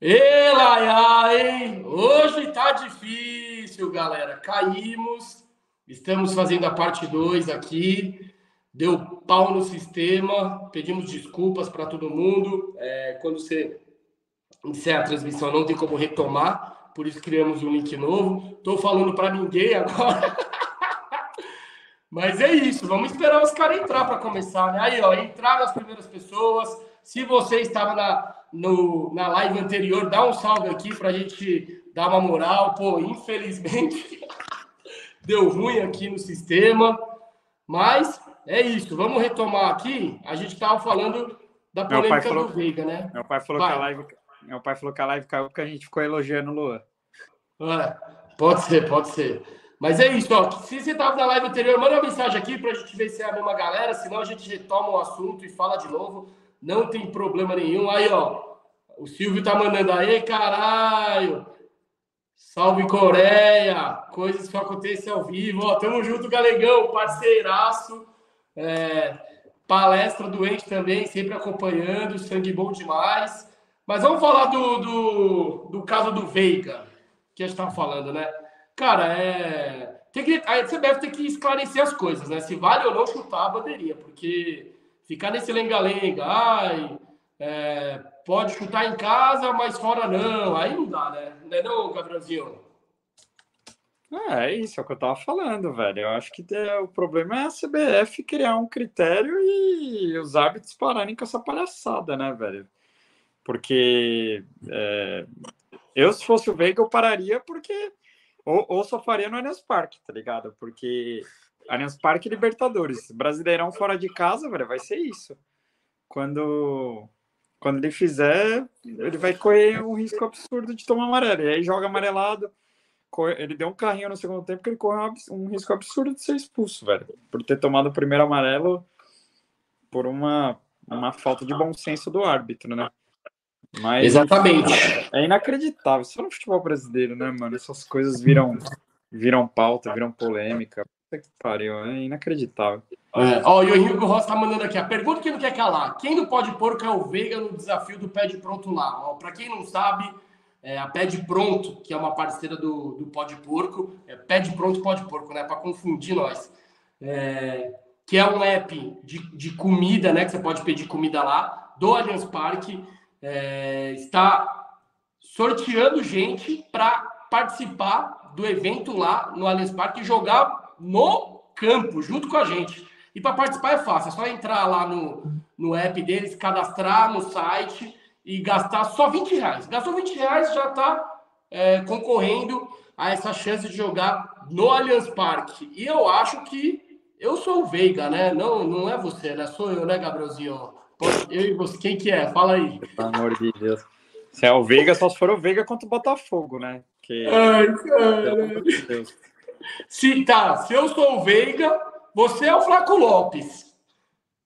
Ê, Laia, hein? Hoje tá difícil, galera. Caímos, estamos fazendo a parte 2 aqui. Deu pau no sistema, pedimos desculpas para todo mundo. É, quando você encerra a transmissão, não tem como retomar, por isso criamos um link novo. Estou falando para ninguém agora. Mas é isso, vamos esperar os caras entrar para começar, né? Aí, ó, entraram as primeiras pessoas. Se você estava na, no, na live anterior, dá um salve aqui para a gente dar uma moral. Pô, infelizmente deu ruim aqui no sistema, mas é isso. Vamos retomar aqui. A gente estava falando da polêmica falou, do Veiga, né? Meu pai falou Vai. que a live, meu pai falou que a live caiu porque a gente ficou elogiando o Luan. É, pode ser, pode ser. Mas é isso, ó. Se você estava na live anterior, manda uma mensagem aqui para a gente ver se é a mesma galera, senão a gente retoma o assunto e fala de novo. Não tem problema nenhum. Aí, ó. O Silvio tá mandando aí, caralho. Salve Coreia! Coisas que acontecem ao vivo. Ó, tamo junto, Galegão, parceiraço. É, palestra doente também, sempre acompanhando, sangue bom demais. Mas vamos falar do, do, do caso do Veiga, que a gente estava falando, né? Cara, é. Tem que, aí você deve ter que esclarecer as coisas, né? Se vale ou não chutar a bandeirinha, porque ficar nesse lenga-lenga, ai, é, pode chutar em casa, mas fora não. Aí não dá, né? Não é não, Gabrielzinho? É, é isso, é o que eu tava falando, velho. Eu acho que é, o problema é a CBF criar um critério e os árbitros pararem com essa palhaçada, né, velho? Porque é, eu, se fosse o Veiga, eu pararia porque. Ou, ou só faria no Allianz Parque, tá ligado? Porque Allianz Parque Libertadores. Brasileirão fora de casa, velho, vai ser isso. Quando quando ele fizer, ele vai correr um risco absurdo de tomar amarelo. E aí joga amarelado. Ele deu um carrinho no segundo tempo que ele correu um risco absurdo de ser expulso, velho. Por ter tomado o primeiro amarelo por uma, uma falta de bom senso do árbitro, né? Mas, Exatamente. É inacreditável. Só no futebol brasileiro, né, mano? Essas coisas viram, viram pauta, viram polêmica. Que pariu, é inacreditável. É. Ó, e o Henrique Rossi tá mandando aqui. A pergunta que não quer calar: quem não pode pôr é o Veiga no desafio do Pé de Pronto lá? Ó, pra quem não sabe, é a Pé de Pronto, que é uma parceira do, do Pó de Porco, é Pé de Pronto Pó de Porco, né? Para confundir nós. É, que é um app de, de comida, né? Que você pode pedir comida lá, do Allianz Parque. É, está sorteando gente para participar do evento lá no Allianz Parque e jogar no campo, junto com a gente. E para participar é fácil, é só entrar lá no, no app deles, cadastrar no site e gastar só 20 reais. Gastou 20 reais, já está é, concorrendo a essa chance de jogar no Allianz Parque. E eu acho que eu sou o Veiga, né? Não, não é você, né? Sou eu, né, Gabrielzinho? Eu e você, quem que é? Fala aí. Pelo amor de Deus. Se é o Veiga, só se for o Veiga contra o Botafogo, né? Que... Ai, cara. Pelo amor de Deus. Se tá, se eu sou o Veiga, você é o Flaco Lopes,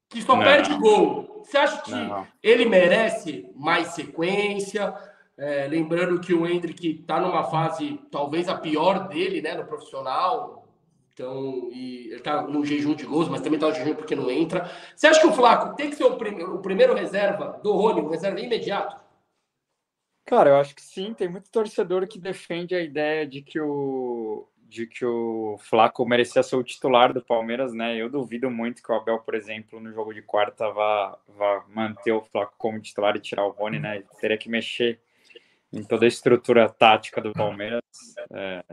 que só não. perde gol. Você acha que não. ele merece mais sequência? É, lembrando que o Hendrick está numa fase talvez a pior dele, né, no profissional. Então, e ele está no jejum de gols, mas também está no jejum porque não entra. Você acha que o Flaco tem que ser o, prim o primeiro reserva do Rony, o reserva imediato? Cara, eu acho que sim. Tem muito torcedor que defende a ideia de que o, de que o Flaco merecia ser o titular do Palmeiras, né? Eu duvido muito que o Abel, por exemplo, no jogo de quarta vá, vá manter o Flaco como titular e tirar o Rony, né? Ele teria que mexer em toda a estrutura tática do Palmeiras. É,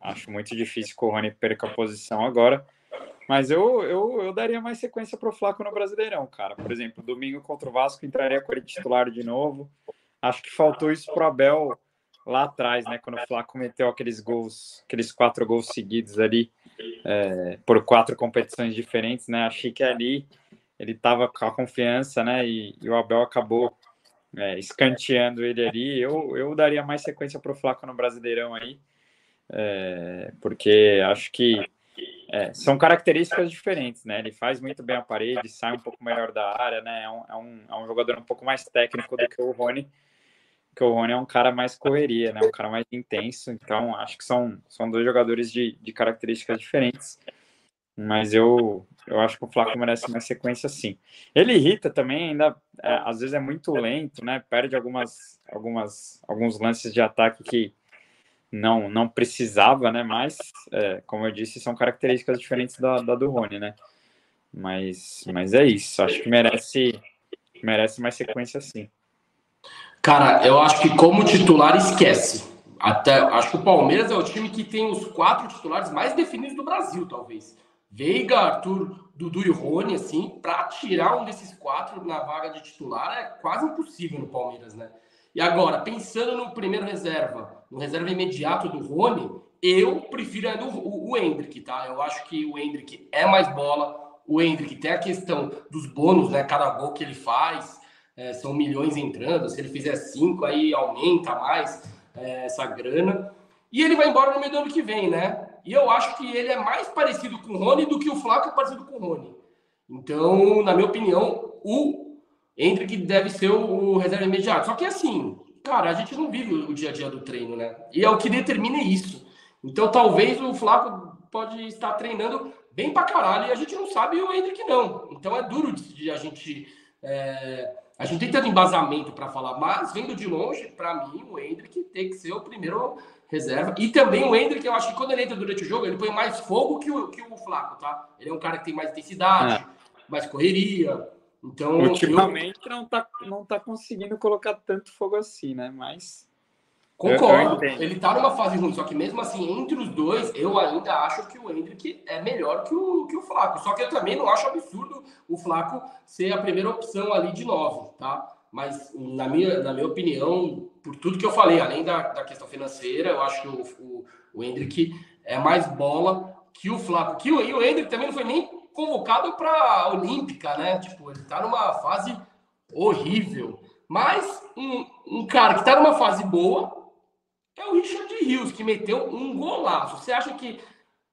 acho muito difícil que o Rony perca a posição agora. Mas eu, eu, eu daria mais sequência para o Flaco no Brasileirão, cara. Por exemplo, domingo contra o Vasco entraria com ele titular de novo. Acho que faltou isso para o Abel lá atrás, né, quando o Flávio meteu aqueles gols, aqueles quatro gols seguidos ali, é, por quatro competições diferentes, né, achei que ali ele estava com a confiança, né, e, e o Abel acabou é, escanteando ele ali, eu, eu daria mais sequência para o Flaco no Brasileirão aí, é, porque acho que é, são características diferentes, né? Ele faz muito bem a parede, sai um pouco melhor da área, né? É um, é um, é um jogador um pouco mais técnico do que o Rony, que o Rony é um cara mais correria, né? Um cara mais intenso. Então, acho que são, são dois jogadores de, de características diferentes. Mas eu, eu acho que o Flaco merece uma sequência sim. Ele irrita também, ainda é, às vezes é muito lento, né? Perde algumas, algumas, alguns lances de ataque que não não precisava, né? Mas, é, como eu disse, são características diferentes da, da, do Rony, né? Mas, mas é isso. Acho que merece merece mais sequência sim. Cara, eu acho que como titular esquece. Até acho que o Palmeiras é o time que tem os quatro titulares mais definidos do Brasil, talvez. Veiga, Arthur, Dudu e Rony, assim, para tirar um desses quatro na vaga de titular é quase impossível no Palmeiras, né? E agora, pensando no primeiro reserva, no reserva imediato do Rony, eu prefiro ainda o, o Hendrick, tá? Eu acho que o Hendrick é mais bola. O Hendrick tem a questão dos bônus, né? Cada gol que ele faz, é, são milhões entrando. Se ele fizer cinco, aí aumenta mais é, essa grana. E ele vai embora no meio do ano que vem, né? E eu acho que ele é mais parecido com o Rony do que o Flaco é parecido com o Rony. Então, na minha opinião, o Hendrick deve ser o reserva imediato. Só que assim, cara, a gente não vive o dia a dia do treino, né? E é o que determina isso. Então, talvez o Flaco pode estar treinando bem pra caralho e a gente não sabe e o Hendrick não. Então, é duro de a gente. É... A gente tem tanto embasamento para falar, mas vendo de longe, para mim, o Hendrick tem que ser o primeiro reserva. E também o Hendrick, eu acho que quando ele entra durante o jogo, ele põe mais fogo que o, que o Flaco, tá? Ele é um cara que tem mais intensidade, é. mais correria. Então, ultimamente eu... não tá não tá conseguindo colocar tanto fogo assim, né? Mas concordo. ele tá numa fase ruim, só que mesmo assim, entre os dois, eu ainda acho que o Hendrick é melhor que o, que o Flaco. Só que eu também não acho absurdo o Flaco ser a primeira opção ali de nove, tá? Mas na minha, na minha opinião, por tudo que eu falei, além da, da questão financeira, eu acho que o, o, o Hendrick é mais bola que o Flaco. Que o, e o Hendrick também não foi nem convocado para a Olímpica, né? Tipo, ele tá numa fase horrível. Mas um, um cara que tá numa fase boa é o Richard Rios, que meteu um golaço. Você acha que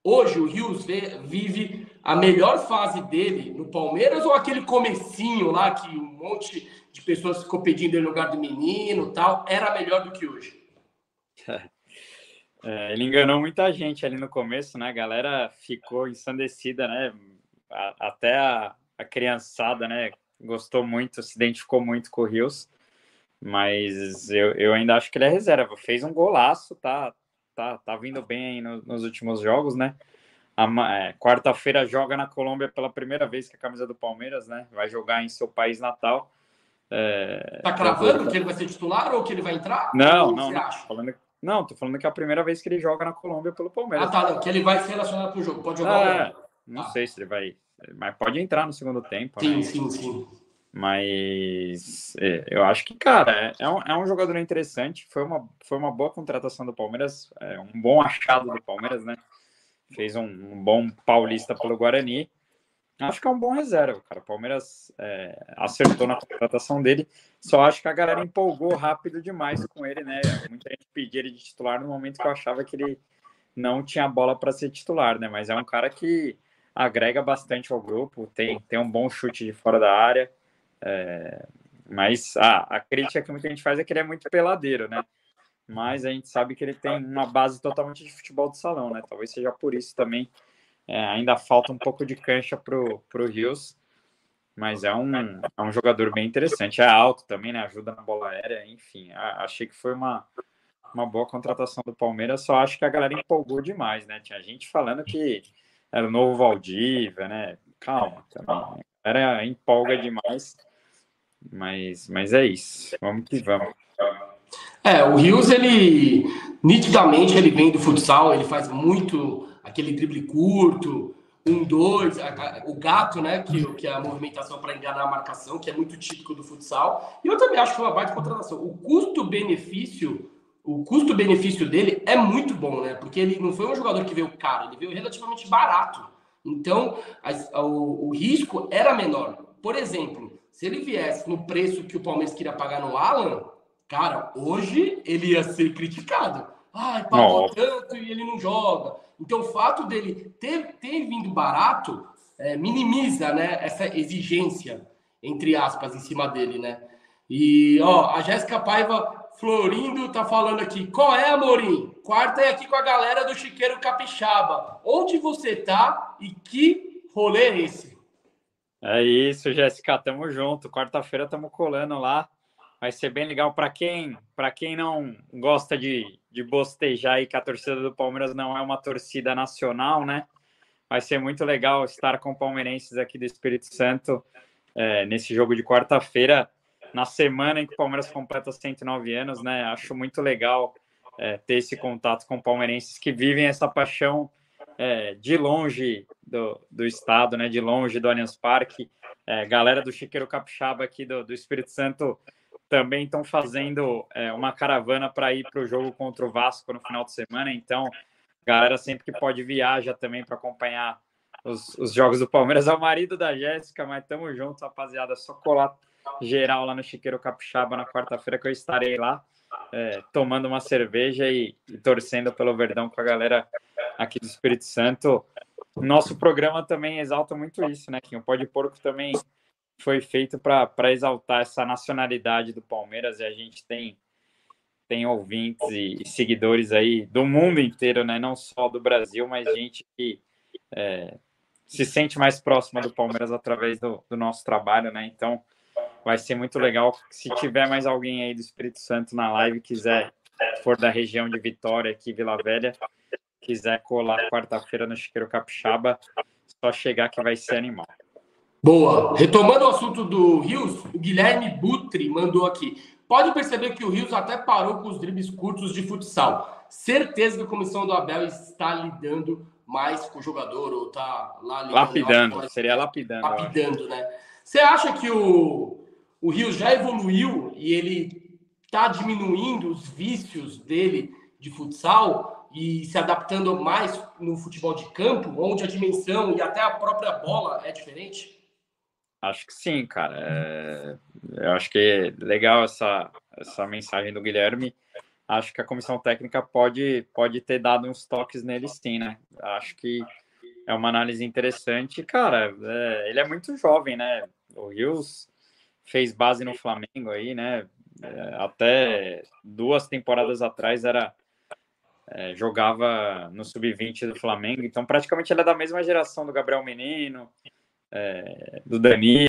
hoje o Rios vive a melhor fase dele no Palmeiras ou aquele comecinho lá que um monte de pessoas ficou pedindo ele no lugar do menino tal, era melhor do que hoje. É, ele enganou muita gente ali no começo, né? A galera ficou ensandecida, né? Até a, a, criançada, né? Gostou muito, se identificou muito com o Rios. Mas eu, eu ainda acho que ele é reserva. Fez um golaço, tá, tá, tá vindo bem aí no, nos últimos jogos, né? É, Quarta-feira joga na Colômbia pela primeira vez com a camisa do Palmeiras, né? Vai jogar em seu país natal. É, tá cravando que ele vai ser titular ou que ele vai entrar? Não, não. Não, falando, não, tô falando que é a primeira vez que ele joga na Colômbia pelo Palmeiras. Ah, tá, não, que ele vai ser relacionado com o jogo. Pode jogar é, Não sei se ele vai. Mas pode entrar no segundo tempo. Sim, né? sim, sim. Mas é, eu acho que, cara, é, é, um, é um jogador interessante. Foi uma, foi uma boa contratação do Palmeiras, é um bom achado do Palmeiras, né? Fez um, um bom paulista pelo Guarani. Acho que é um bom reserva, cara. O Palmeiras é, acertou na contratação dele. Só acho que a galera empolgou rápido demais com ele, né? Muita gente pedia ele de titular no momento que eu achava que ele não tinha bola para ser titular, né? Mas é um cara que agrega bastante ao grupo, tem, tem um bom chute de fora da área. É, mas ah, a crítica que muita gente faz é que ele é muito peladeiro, né? Mas a gente sabe que ele tem uma base totalmente de futebol de salão, né? Talvez seja por isso também é, ainda falta um pouco de cancha pro, pro Rios, mas é um, é um jogador bem interessante. É alto também, né? Ajuda na bola aérea, enfim. Achei que foi uma, uma boa contratação do Palmeiras, só acho que a galera empolgou demais, né? Tinha gente falando que era o novo Valdívia, né? Calma, também. Era empolga demais, mas, mas é isso. Vamos que vamos. É, o Rios, ele nitidamente ele vem do futsal, ele faz muito aquele drible curto, um, dois, o gato, né? Que, que é a movimentação para enganar a marcação, que é muito típico do futsal. E eu também acho que uma baita contratação. O custo-benefício, o custo-benefício dele é muito bom, né? Porque ele não foi um jogador que veio caro, ele veio relativamente barato. Então, a, o, o risco era menor. Por exemplo, se ele viesse no preço que o Palmeiras queria pagar no Alan, cara, hoje ele ia ser criticado. Ai, pagou tanto e ele não joga. Então, o fato dele ter, ter vindo barato é, minimiza né, essa exigência, entre aspas, em cima dele, né? E, ó, a Jéssica Paiva Florindo tá falando aqui. Qual é, Amorim? Quarta é aqui com a galera do Chiqueiro Capixaba. Onde você tá e que rolê é esse? É isso, Jéssica. Tamo junto. Quarta-feira tamo colando lá. Vai ser bem legal para quem, para quem não gosta de, de bostejar aí que a torcida do Palmeiras não é uma torcida nacional, né? Vai ser muito legal estar com palmeirenses aqui do Espírito Santo é, nesse jogo de quarta-feira, na semana em que o Palmeiras completa 109 anos, né? Acho muito legal é, ter esse contato com palmeirenses que vivem essa paixão é, de longe do, do estado, né? De longe do Allianz Parque. É, galera do Chiqueiro Capixaba aqui do, do Espírito Santo também estão fazendo é, uma caravana para ir para o jogo contra o Vasco no final de semana. Então, galera sempre que pode viaja também para acompanhar os, os, jogos do Palmeiras. É o marido da Jéssica, mas tamo junto, rapaziada. Só colar geral lá no Chiqueiro Capixaba na quarta-feira que eu estarei lá, é, tomando uma cerveja e, e, torcendo pelo Verdão com a galera aqui do Espírito Santo. Nosso programa também exalta muito isso, né, que O Pode Porco também foi feito para exaltar essa nacionalidade do Palmeiras e a gente tem tem ouvintes e, seguidores aí do mundo inteiro, né? Não só do Brasil, mas gente que é, se sente mais próxima do Palmeiras através do, do, nosso trabalho, né? Então vai ser muito legal se tiver mais alguém aí do Espírito Santo na live quiser for da região de Vitória aqui Vila Velha quiser colar quarta-feira no Chiqueiro Capixaba só chegar que vai ser animal Boa. Retomando o assunto do Rios, o Guilherme Butri mandou aqui. Pode perceber que o Rios até parou com os dribles curtos de futsal. Certeza que a comissão do Abel está lidando mais com o jogador ou está lá lapidando, seria lapidando. Lapidando, né? Você acha que o, o Rios já evoluiu e ele está diminuindo os vícios dele de futsal e se adaptando mais no futebol de campo, onde a dimensão e até a própria bola é diferente? Acho que sim, cara. É... Eu acho que é legal essa, essa mensagem do Guilherme. Acho que a comissão técnica pode, pode ter dado uns toques nele sim, né? Acho que é uma análise interessante. Cara, é... ele é muito jovem, né? O Rios fez base no Flamengo aí, né? É... Até duas temporadas atrás era é, jogava no sub-20 do Flamengo, então praticamente ele é da mesma geração do Gabriel Menino, é, do Danilo.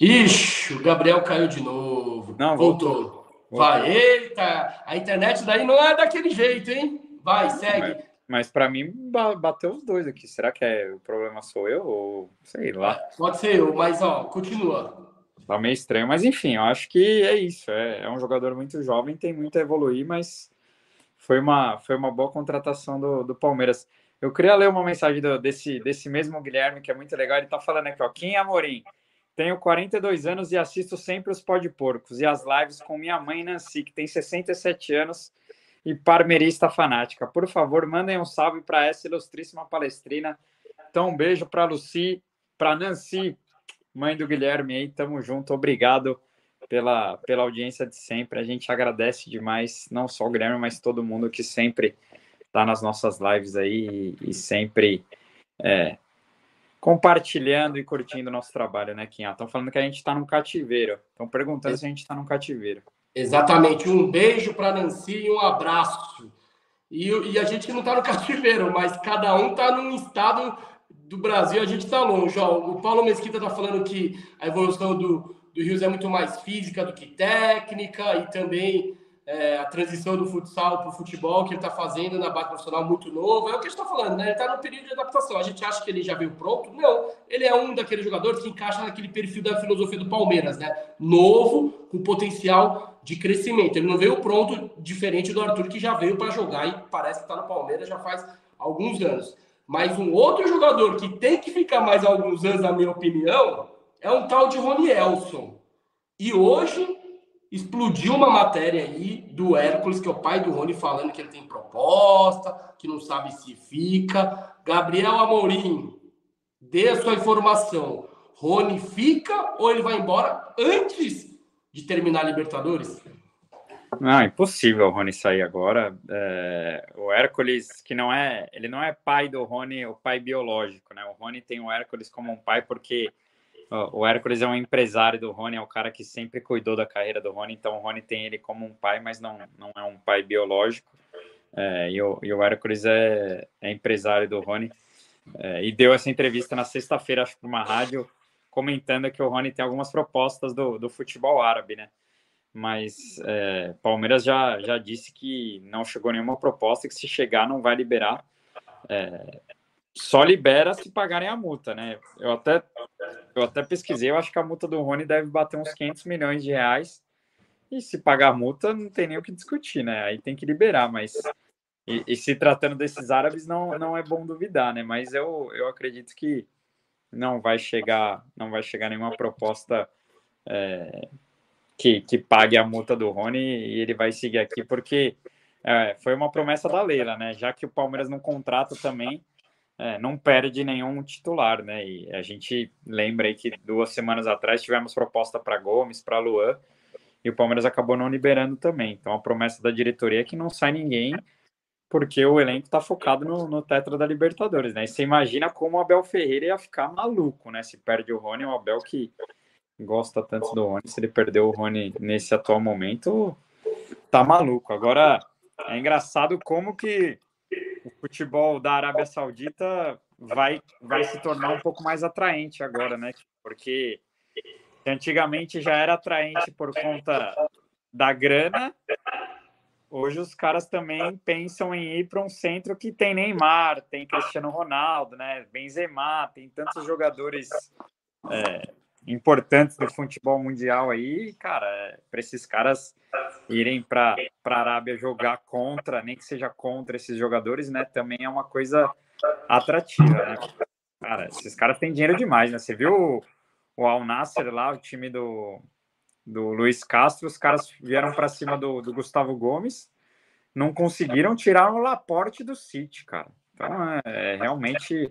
Ixi, o Gabriel caiu de novo. Não, voltou. voltou. Vai, eita, a internet daí não é daquele jeito, hein? Vai, segue. Mas, mas para mim bateu os dois aqui. Será que é o problema sou eu ou sei lá? Pode ser eu, mas ó, continua. Tá meio estranho, mas enfim, eu acho que é isso. É, é um jogador muito jovem, tem muito a evoluir, mas foi uma, foi uma boa contratação do, do Palmeiras. Eu queria ler uma mensagem do, desse, desse mesmo Guilherme, que é muito legal. Ele está falando aqui, ó. Kim Amorim, tenho 42 anos e assisto sempre os Pode Porcos e as lives com minha mãe Nancy, que tem 67 anos e parmerista fanática. Por favor, mandem um salve para essa ilustríssima palestrina. Então, um beijo para Luci, para Nancy, mãe do Guilherme aí. Tamo junto. Obrigado pela, pela audiência de sempre. A gente agradece demais, não só o Guilherme, mas todo mundo que sempre tá nas nossas lives aí e, e sempre é, compartilhando e curtindo o nosso trabalho, né, Kim? Estão falando que a gente está num cativeiro. Estão perguntando se a gente está num cativeiro. Exatamente. Um beijo para Nancy e um abraço. E, e a gente não está no cativeiro, mas cada um está num estado do Brasil, a gente está longe. Ó, o Paulo Mesquita está falando que a evolução do, do Rios é muito mais física do que técnica e também é, a transição do futsal para o futebol que ele está fazendo na base profissional muito novo. É o que a gente está falando, né? Ele está no período de adaptação. A gente acha que ele já veio pronto? Não. Ele é um daqueles jogadores que encaixa naquele perfil da filosofia do Palmeiras, né? Novo, com potencial de crescimento. Ele não veio pronto, diferente do Arthur, que já veio para jogar e parece que está no Palmeiras já faz alguns anos. Mas um outro jogador que tem que ficar mais alguns anos, na minha opinião, é um tal de Rony Elson. E hoje explodiu uma matéria aí do Hércules, que é o pai do Rony, falando que ele tem proposta, que não sabe se fica. Gabriel Amorim, dê a sua informação. Rony fica ou ele vai embora antes de terminar a Libertadores? Não, impossível o Rony sair agora. É, o Hércules, que não é, ele não é pai do Rony, o pai biológico, né? O Rony tem o Hércules como um pai porque o Hércules é um empresário do Rony, é o cara que sempre cuidou da carreira do Rony, então o Rony tem ele como um pai, mas não, não é um pai biológico. É, e, o, e o Hércules é, é empresário do Rony. É, e deu essa entrevista na sexta-feira, acho que uma rádio, comentando que o Rony tem algumas propostas do, do futebol árabe, né? Mas é, Palmeiras já, já disse que não chegou nenhuma proposta, que se chegar não vai liberar. É, só libera se pagarem a multa, né? Eu até, eu até pesquisei, eu acho que a multa do Rony deve bater uns 500 milhões de reais. E se pagar a multa, não tem nem o que discutir, né? Aí tem que liberar, mas. E, e, se tratando desses árabes, não, não é bom duvidar, né? Mas eu, eu acredito que não vai chegar, não vai chegar nenhuma proposta é, que, que pague a multa do Rony e ele vai seguir aqui, porque é, foi uma promessa da Leila, né? Já que o Palmeiras não contrata também, é, não perde nenhum titular, né? E a gente lembra aí que duas semanas atrás tivemos proposta para Gomes, para Luan, e o Palmeiras acabou não liberando também. Então a promessa da diretoria é que não sai ninguém, porque o elenco está focado no, no Tetra da Libertadores, né? E você imagina como o Abel Ferreira ia ficar maluco, né? Se perde o Rony, o Abel que gosta tanto do Rony, se ele perdeu o Rony nesse atual momento, tá maluco. Agora é engraçado como que futebol da Arábia Saudita vai, vai se tornar um pouco mais atraente agora, né? Porque antigamente já era atraente por conta da grana, hoje os caras também pensam em ir para um centro que tem Neymar, tem Cristiano Ronaldo, né? Benzema, tem tantos jogadores é, importantes do futebol mundial aí, cara, para esses caras irem para a Arábia jogar contra, nem que seja contra esses jogadores, né? Também é uma coisa atrativa, né? Cara, esses caras têm dinheiro demais, né? Você viu o, Al Nasser lá, o time do, do Luiz Castro, os caras vieram para cima do, do Gustavo Gomes, não conseguiram tirar o Laporte do City, cara. Então, é, é realmente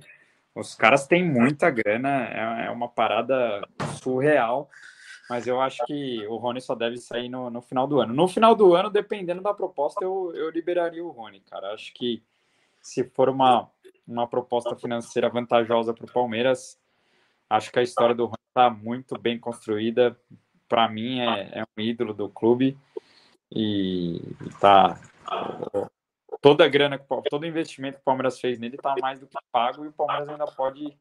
os caras têm muita grana, é, é uma parada surreal mas eu acho que o Rony só deve sair no, no final do ano. No final do ano, dependendo da proposta, eu, eu liberaria o Rony, cara. Acho que se for uma, uma proposta financeira vantajosa para o Palmeiras, acho que a história do Rony está muito bem construída. Para mim, é, é, um ídolo do clube e tá toda a grana, todo investimento que o Palmeiras fez nele está mais do que pago e o Palmeiras ainda pode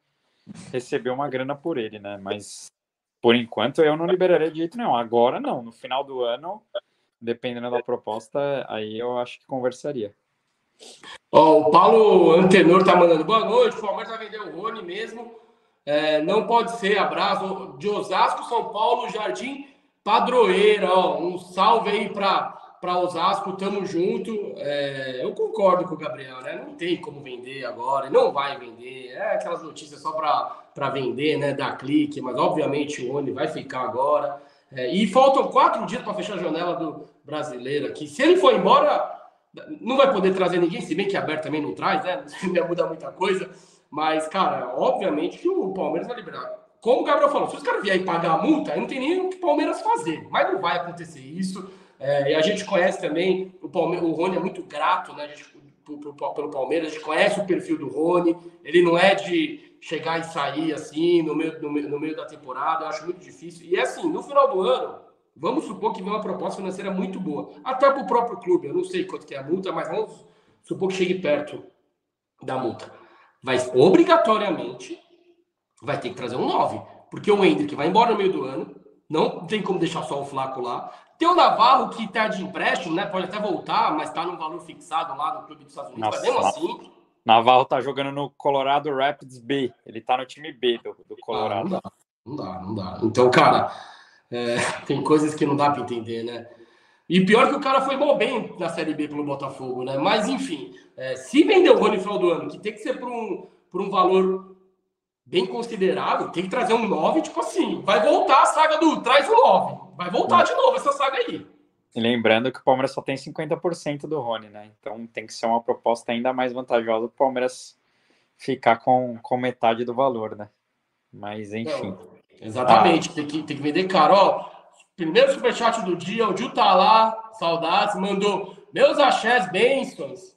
receber uma grana por ele, né? Mas por enquanto, eu não liberaria de jeito nenhum. Agora, não. No final do ano, dependendo da proposta, aí eu acho que conversaria. Oh, o Paulo Antenor tá mandando boa noite. O Palmeiras vai vender o Rony mesmo. É, não pode ser. Abraço de Osasco, São Paulo, Jardim Padroeira. Ó, um salve aí para para Osasco, tamo junto. É, eu concordo com o Gabriel, né? Não tem como vender agora, não vai vender. É aquelas notícias só para vender, né? Dar clique, mas obviamente o Oni vai ficar agora. É, e faltam quatro dias para fechar a janela do brasileiro aqui. Se ele for embora, não vai poder trazer ninguém, se bem que aberto também não traz, né? Não muda muita coisa. Mas, cara, obviamente que o Palmeiras vai liberar. Como o Gabriel falou, se os caras vierem pagar a multa, aí não tem nem o que o Palmeiras fazer. Mas não vai acontecer isso. É, e a gente conhece também, o, Palme o Rony é muito grato né, gente, pelo Palmeiras, a gente conhece o perfil do Rony, ele não é de chegar e sair assim no meio, no, no meio da temporada, eu acho muito difícil. E assim, no final do ano, vamos supor que vem uma proposta financeira muito boa, até para o próprio clube, eu não sei quanto que é a multa, mas vamos supor que chegue perto da multa. Vai obrigatoriamente vai ter que trazer um 9, porque o Hendrick vai embora no meio do ano, não tem como deixar só o Flaco lá. Tem o Navarro que está de empréstimo, né? Pode até voltar, mas está no valor fixado lá no clube dos Estados Unidos. Nossa, mas mesmo assim. Navarro tá jogando no Colorado Rapids B. Ele tá no time B do, do Colorado. Ah, não, dá, não, dá, não dá, Então, cara, é, tem coisas que não dá para entender, né? E pior que o cara foi mal bem na Série B pelo Botafogo, né? Mas, enfim, é, se vender o Rony final do ano, que tem que ser por um, por um valor bem considerável, tem que trazer um 9, tipo assim, vai voltar a saga do traz o 9. Vai voltar de novo essa saga aí. E lembrando que o Palmeiras só tem 50% do Rony, né? Então tem que ser uma proposta ainda mais vantajosa para o Palmeiras ficar com, com metade do valor, né? Mas enfim. Exatamente, ah. tem, que, tem que vender caro. Ó, primeiro superchat do dia, o Gil tá lá, saudades, mandou meus axés bênçãos.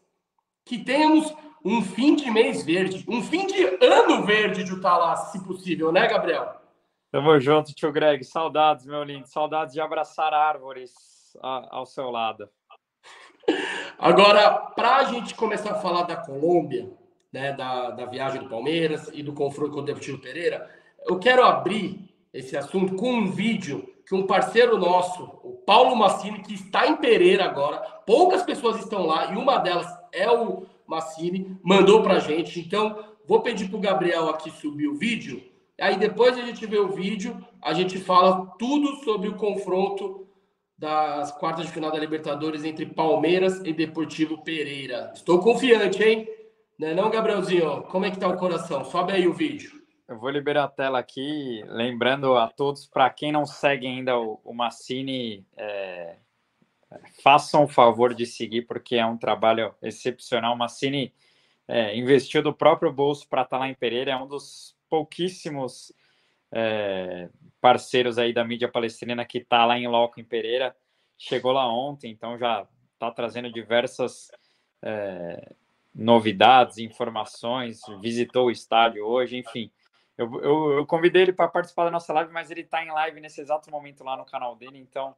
Que tenhamos um fim de mês verde, um fim de ano verde de Utalá, se possível, né, Gabriel? Tamo junto, tio Greg. Saudades, meu lindo. Saudades de abraçar árvores ao seu lado. Agora, para a gente começar a falar da Colômbia, né, da, da viagem do Palmeiras e do confronto com o Deportivo Pereira, eu quero abrir esse assunto com um vídeo que um parceiro nosso, o Paulo Massini, que está em Pereira agora, poucas pessoas estão lá e uma delas é o Massini, mandou para a gente. Então, vou pedir para o Gabriel aqui subir o vídeo. Aí depois a gente vê o vídeo, a gente fala tudo sobre o confronto das quartas de final da Libertadores entre Palmeiras e Deportivo Pereira. Estou confiante, hein? Não é não, Gabrielzinho? Como é que tá o coração? Sobe aí o vídeo. Eu vou liberar a tela aqui, lembrando a todos, para quem não segue ainda o, o Massini, é, façam o favor de seguir, porque é um trabalho excepcional. Massini é, investiu do próprio bolso para estar lá em Pereira, é um dos pouquíssimos é, parceiros aí da mídia palestina que está lá em loco em Pereira. Chegou lá ontem, então já está trazendo diversas é, novidades, informações, visitou o estádio hoje, enfim. Eu, eu, eu convidei ele para participar da nossa live, mas ele está em live nesse exato momento lá no canal dele, então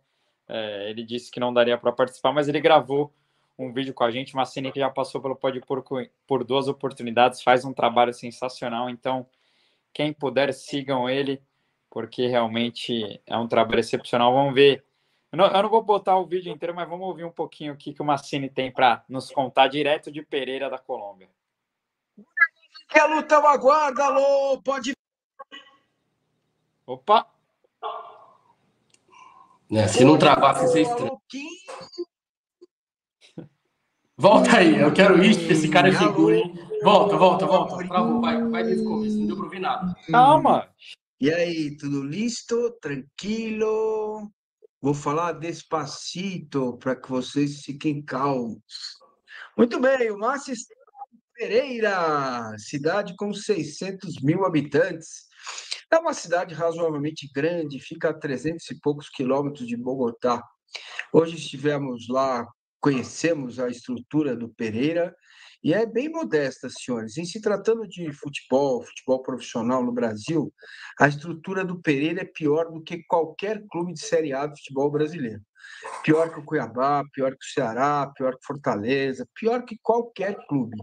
é, ele disse que não daria para participar, mas ele gravou um vídeo com a gente, cena que já passou pelo Pode por, por duas oportunidades, faz um trabalho sensacional, então quem puder sigam ele, porque realmente é um trabalho excepcional. Vamos ver. Eu não, eu não vou botar o vídeo inteiro, mas vamos ouvir um pouquinho o que o Massini tem para nos contar direto de Pereira da Colômbia. Que a luta aguarda, alô, pode. Opa! É, se não travasse, você estranho. Volta aí, eu quero isso, esse cara é figura, hein? Volta, volta, volta. Travou, vai, vai desde o começo, não deu para ouvir nada. Calma! E aí, tudo listo? Tranquilo? Vou falar despacito para que vocês fiquem calmos. Muito bem, o Márcio Pereira, cidade com 600 mil habitantes. É uma cidade razoavelmente grande, fica a 300 e poucos quilômetros de Bogotá. Hoje estivemos lá, conhecemos a estrutura do Pereira e é bem modesta, senhores. Em se tratando de futebol, futebol profissional no Brasil, a estrutura do Pereira é pior do que qualquer clube de Série A do futebol brasileiro. Pior que o Cuiabá, pior que o Ceará, pior que Fortaleza, pior que qualquer clube.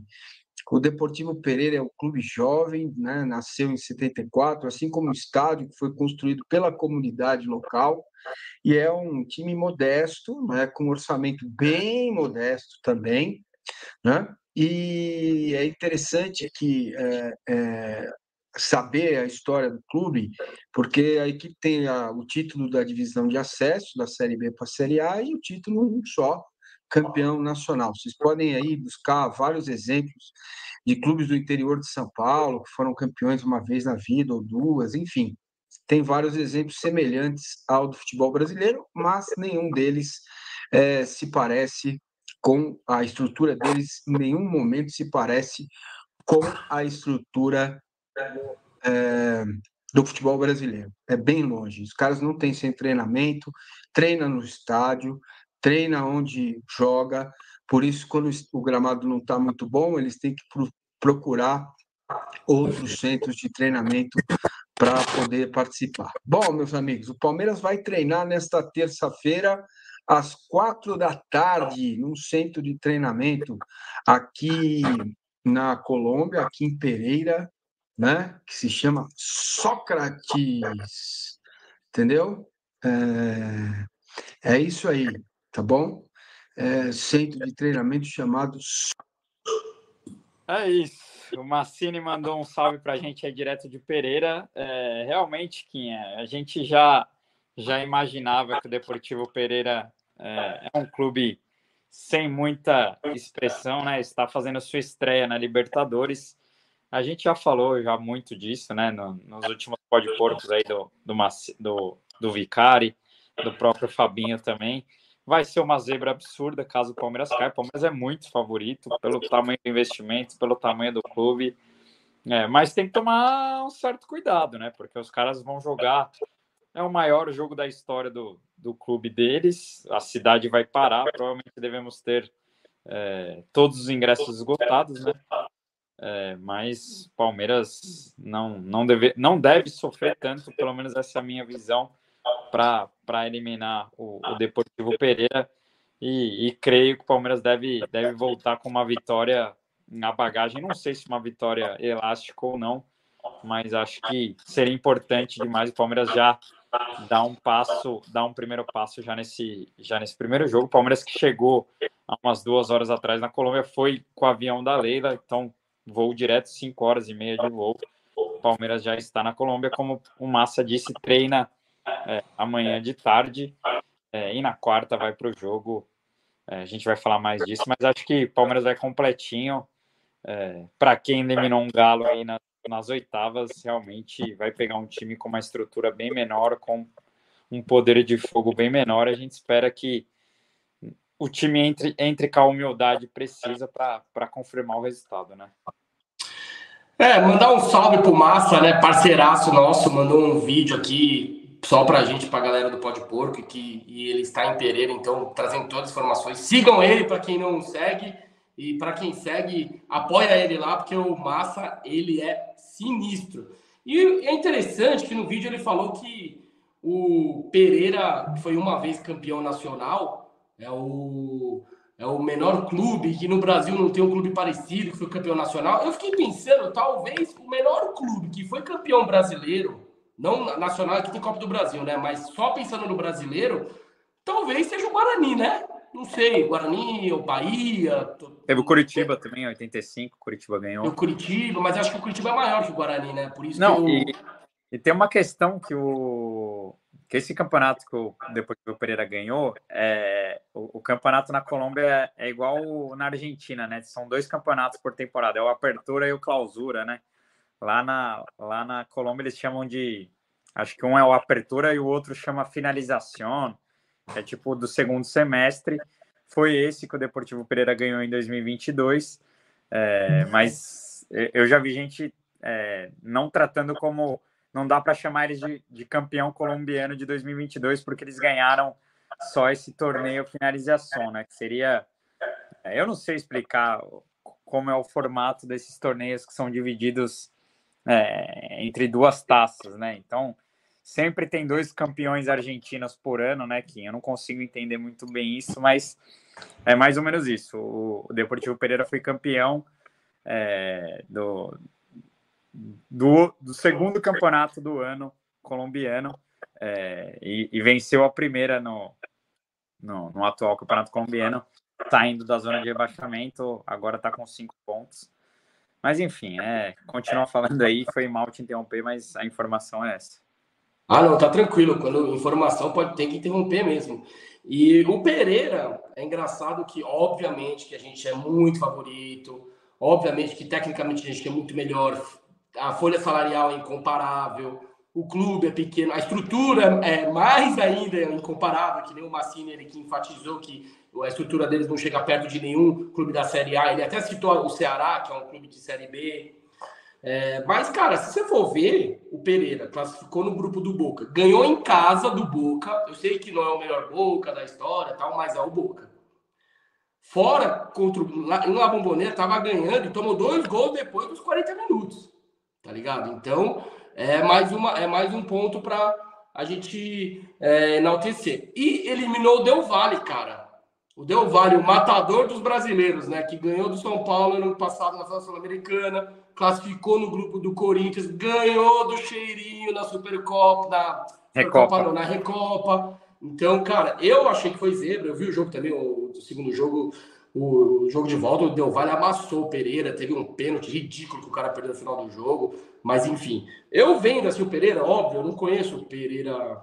O Deportivo Pereira é um clube jovem, né? nasceu em 74, assim como o estádio que foi construído pela comunidade local, e é um time modesto, né? com um orçamento bem modesto também, né? E é interessante que é, é, saber a história do clube, porque a equipe tem a, o título da divisão de acesso da Série B para a Série A e o título só campeão nacional. Vocês podem aí buscar vários exemplos de clubes do interior de São Paulo que foram campeões uma vez na vida ou duas, enfim. Tem vários exemplos semelhantes ao do futebol brasileiro, mas nenhum deles é, se parece com a estrutura deles, em nenhum momento se parece com a estrutura é, do futebol brasileiro. É bem longe. Os caras não têm sem treinamento, treina no estádio, treina onde joga. Por isso, quando o gramado não está muito bom, eles têm que procurar outros centros de treinamento para poder participar. Bom, meus amigos, o Palmeiras vai treinar nesta terça-feira às quatro da tarde num centro de treinamento aqui na Colômbia, aqui em Pereira, né? Que se chama Sócrates, entendeu? É, é isso aí tá bom? É, centro de treinamento chamado. É isso. O Massini mandou um salve para a gente aí direto de Pereira. É, realmente, Quinha, a gente já, já imaginava que o Deportivo Pereira é, é um clube sem muita expressão, né? Está fazendo sua estreia na Libertadores. A gente já falou já muito disso, né? No, nos últimos podporcos aí do, do, do, do Vicari, do próprio Fabinho também. Vai ser uma zebra absurda caso o Palmeiras caia. O Palmeiras é muito favorito pelo tamanho do investimento, pelo tamanho do clube. É, mas tem que tomar um certo cuidado, né? Porque os caras vão jogar. É o maior jogo da história do, do clube deles. A cidade vai parar. Provavelmente devemos ter é, todos os ingressos esgotados, né? é, mas Palmeiras não, não, deve, não deve sofrer tanto, pelo menos essa é a minha visão, para eliminar o, o Deportivo Pereira. E, e, creio que o Palmeiras deve, deve voltar com uma vitória na bagagem. Não sei se uma vitória elástica ou não, mas acho que seria importante demais o Palmeiras já dar um passo, dar um primeiro passo já nesse, já nesse primeiro jogo. O Palmeiras que chegou há umas duas horas atrás na Colômbia foi com o avião da Leila, então voo direto, cinco horas e meia de voo. O Palmeiras já está na Colômbia, como o Massa disse, treina é, amanhã de tarde é, e na quarta vai para o jogo. É, a gente vai falar mais disso, mas acho que Palmeiras vai completinho. É, para quem eliminou um galo aí na, nas oitavas, realmente vai pegar um time com uma estrutura bem menor, com um poder de fogo bem menor. A gente espera que o time entre, entre com a humildade precisa para confirmar o resultado, né? É, mandar um salve pro Massa, né? Parceiraço nosso, mandou um vídeo aqui só pra gente, pra galera do Pode Porco, que, e ele está em Pereira, então trazendo todas as informações. Sigam ele para quem não segue, e para quem segue, apoia ele lá, porque o Massa, ele é sinistro. E é interessante que no vídeo ele falou que o Pereira foi uma vez campeão nacional, é o, é o menor clube, que no Brasil não tem um clube parecido, que foi campeão nacional. Eu fiquei pensando, talvez o menor clube que foi campeão brasileiro, não nacional, que tem Copa do Brasil, né? Mas só pensando no brasileiro, talvez seja o Guarani, né? Não sei, Guarani ou Bahia. Teve o Curitiba também, 85, Curitiba ganhou. O Curitiba, mas acho que o Curitiba é maior que o Guarani, né? Por isso não, que eu... e, e tem uma questão que o que esse campeonato que o Deportivo Pereira ganhou, é, o, o, campeonato na Colômbia é, é, igual na Argentina, né? São dois campeonatos por temporada, é o Apertura e o Clausura, né? Lá na, lá na Colômbia eles chamam de, acho que um é o Apertura e o outro chama Finalização, é tipo do segundo semestre. Foi esse que o Deportivo Pereira ganhou em 2022, é, mas eu já vi gente é, não tratando como não dá para chamar eles de, de, campeão colombiano de 2022 porque eles ganharam só esse torneio finalização, né? Que seria, é, eu não sei explicar como é o formato desses torneios que são divididos é, entre duas taças, né? Então sempre tem dois campeões argentinos por ano, né? Que eu não consigo entender muito bem isso, mas é mais ou menos isso. O, Deportivo Pereira foi campeão é, do, do, do segundo campeonato do ano colombiano é, e, e, venceu a primeira no, no, no, atual campeonato colombiano, saindo da zona de rebaixamento, agora está com cinco pontos. Mas enfim, é, continua falando aí, foi mal te interromper, mas a informação é essa. Ah, não, tá tranquilo. Quando informação pode ter que interromper mesmo. E o Pereira, é engraçado que, obviamente, que a gente é muito favorito, obviamente que tecnicamente a gente é muito melhor, a folha salarial é incomparável, o clube é pequeno, a estrutura é mais ainda incomparável, que nem o Massini, ele que enfatizou que a estrutura deles não chega perto de nenhum clube da Série A, ele até citou o Ceará, que é um clube de Série B. É, mas, cara, se você for ver, o Pereira classificou no grupo do Boca, ganhou em casa do Boca, eu sei que não é o melhor Boca da história, tal, mas é o Boca. Fora, contra, lá, em La Bombonera, tava ganhando e tomou dois gols depois dos 40 minutos tá ligado? Então, é mais, uma, é mais um ponto para a gente é, enaltecer. E eliminou o Del Valle, cara. O Del Valle, o matador dos brasileiros, né? Que ganhou do São Paulo no ano passado na Sul-Americana, classificou no grupo do Corinthians, ganhou do Cheirinho na Supercopa, na Recopa. Não, na Recopa. Então, cara, eu achei que foi zebra. Eu vi o jogo também, o, o segundo jogo o jogo de volta, o Del Valle amassou o Pereira, teve um pênalti ridículo que o cara perdeu no final do jogo. Mas enfim, eu vendo assim o Pereira, óbvio, eu não conheço o Pereira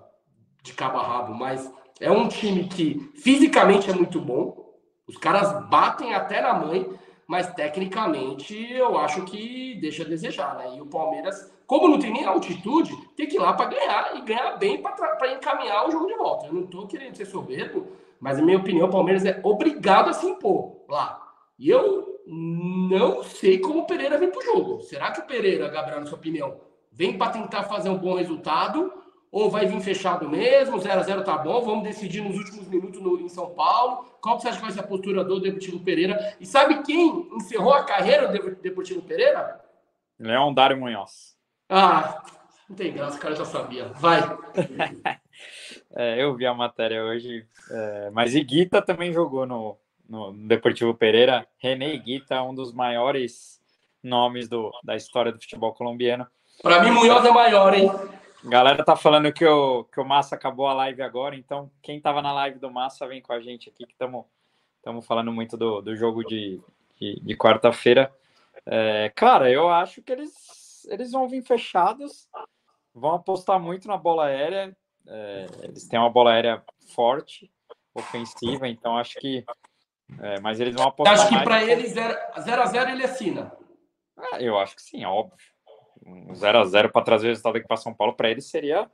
de cabo a rabo, mas é um time que fisicamente é muito bom. Os caras batem até na mãe, mas tecnicamente eu acho que deixa a desejar, né? E o Palmeiras, como não tem nem altitude, tem que ir lá para ganhar e ganhar bem para encaminhar o jogo de volta. Eu não estou querendo ser soberbo, mas, na minha opinião, o Palmeiras é obrigado a se impor lá. E eu não sei como o Pereira vem para o jogo. Será que o Pereira, Gabriel, na sua opinião, vem para tentar fazer um bom resultado? Ou vai vir fechado mesmo? 0x0 tá bom? Vamos decidir nos últimos minutos no, em São Paulo. Qual que você acha que vai ser a postura do Deportivo Pereira? E sabe quem encerrou a carreira do Deportivo Pereira? Leão Dário Munhoz. Ah, não tem graça, o cara já sabia. Vai. é, eu vi a matéria hoje, é, mas Iguita também jogou no, no Deportivo Pereira. René Iguita, um dos maiores nomes do, da história do futebol colombiano. Para mim, Munhoz é maior, hein? Galera tá falando que o, que o Massa acabou a live agora, então quem tava na live do Massa vem com a gente aqui, que estamos falando muito do, do jogo de, de, de quarta-feira. É, cara, eu acho que eles, eles vão vir fechados vão apostar muito na bola aérea. É, eles têm uma bola aérea forte, ofensiva, então acho que. É, mas eles vão apostar. Acho que para eles 0x0 ele assina. É, eu acho que sim, óbvio. Um 0x0 para trazer o resultado aqui para São Paulo, para eles seria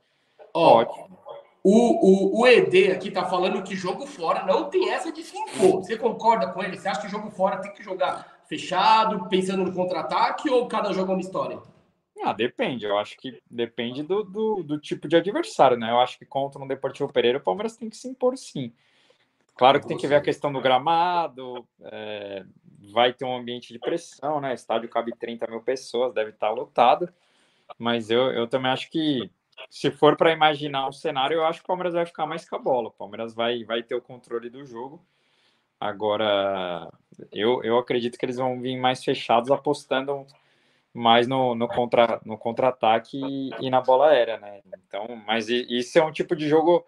Ó, ótimo. O, o, o ED aqui tá falando que jogo fora não tem essa de se impor. Você concorda com ele? Você acha que jogo fora tem que jogar fechado, pensando no contra-ataque, ou cada jogo é uma história? Ah, depende. Eu acho que depende do, do, do, tipo de adversário, né? Eu acho que contra um Deportivo Pereira, o Palmeiras tem que se impor sim. Claro que tem que ver a questão do gramado, é, vai ter um ambiente de pressão, né? O estádio cabe 30 mil pessoas, deve estar lotado. Mas eu, eu também acho que, se for para imaginar um cenário, eu acho que o Palmeiras vai ficar mais com a bola. O Palmeiras vai, vai ter o controle do jogo. Agora, eu, eu acredito que eles vão vir mais fechados, apostando mais no, no, contra, no contra-ataque e, e, na bola aérea, né? Então, mas isso é um tipo de jogo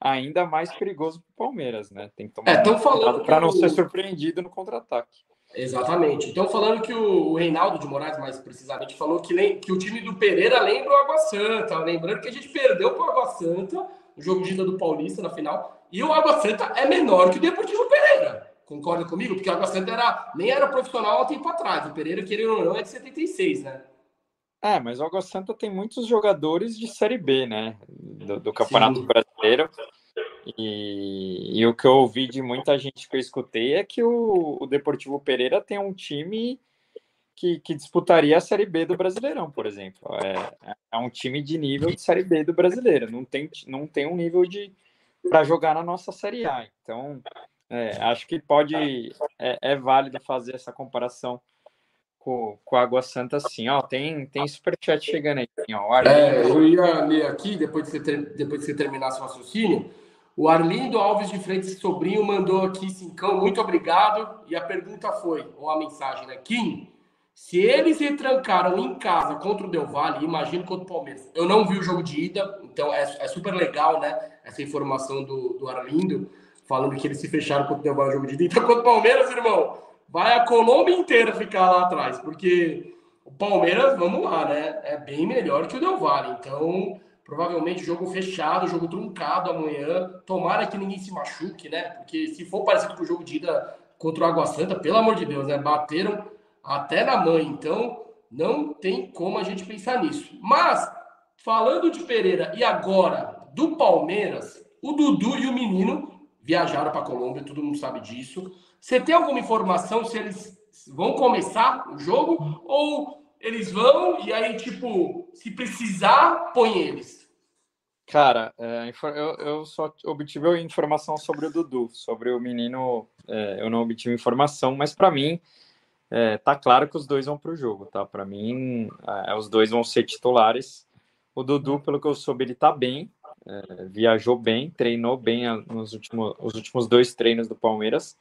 ainda mais perigoso para o Palmeiras, né? Tem que tomar é, cuidado para não o... ser surpreendido no contra-ataque. Exatamente. Então, falando que o, Reinaldo de Moraes, mais precisamente, falou que, que o time do Pereira lembra o Água Santa. Lembrando que a gente perdeu para o Água Santa no jogo de ida do Paulista na final. E o Água Santa é menor que o Deportivo Pereira. Concorda comigo? Porque o Água Santa era, nem era profissional há um tempo atrás. O Pereira, querendo ou não, é de 76, né? É, mas o Água Santa tem muitos jogadores de Série B, né? Do, do Campeonato Sim. Brasileiro. E, e, o que eu ouvi de muita gente que eu escutei é que o, o Deportivo Pereira tem um time que, que, disputaria a Série B do Brasileirão, por exemplo. É, é um time de nível de Série B do Brasileiro. Não tem, não tem um nível de para jogar na nossa Série A. Então, é, acho que pode, é, é, válido fazer essa comparação com, com a Água Santa, sim. Ó, tem, tem superchat chegando aí. Ó, é, eu ia ler aqui, depois de você, ter, depois de você terminar seu raciocínio, o Arlindo Alves de Freitas Sobrinho mandou aqui, cincão, muito obrigado. E a pergunta foi, ou a mensagem, né? Kim, se eles retrancaram em casa contra o Del Valle, imagino contra o Palmeiras. Eu não vi o jogo de ida, então é, é super legal, né? Essa informação do, do Arlindo falando que eles se fecharam contra o Del Valle jogo de ida. Então, contra o Palmeiras, irmão, vai a Colômbia inteira ficar lá atrás, porque o Palmeiras, vamos lá, né? É bem melhor que o Del Valle. Então, provavelmente jogo fechado, jogo truncado amanhã. Tomara que ninguém se machuque, né? Porque se for parecido com o jogo de ida contra o Água Santa, pelo amor de Deus, né? Bateram até na mãe. Então, não tem como a gente pensar nisso. Mas, falando de Pereira e agora do Palmeiras, o Dudu e o menino viajaram para a Colômbia, todo mundo sabe disso. Você tem alguma informação se eles vão começar o jogo ou eles vão e aí, tipo, se precisar, põe eles? Cara, é, eu, eu só obtive informação sobre o Dudu, sobre o menino, é, eu não obtive informação, mas para mim é, tá claro que os dois vão para o jogo, tá? Para mim, é, os dois vão ser titulares. O Dudu, pelo que eu soube, ele tá bem, é, viajou bem, treinou bem nos últimos, os últimos dois treinos do Palmeiras.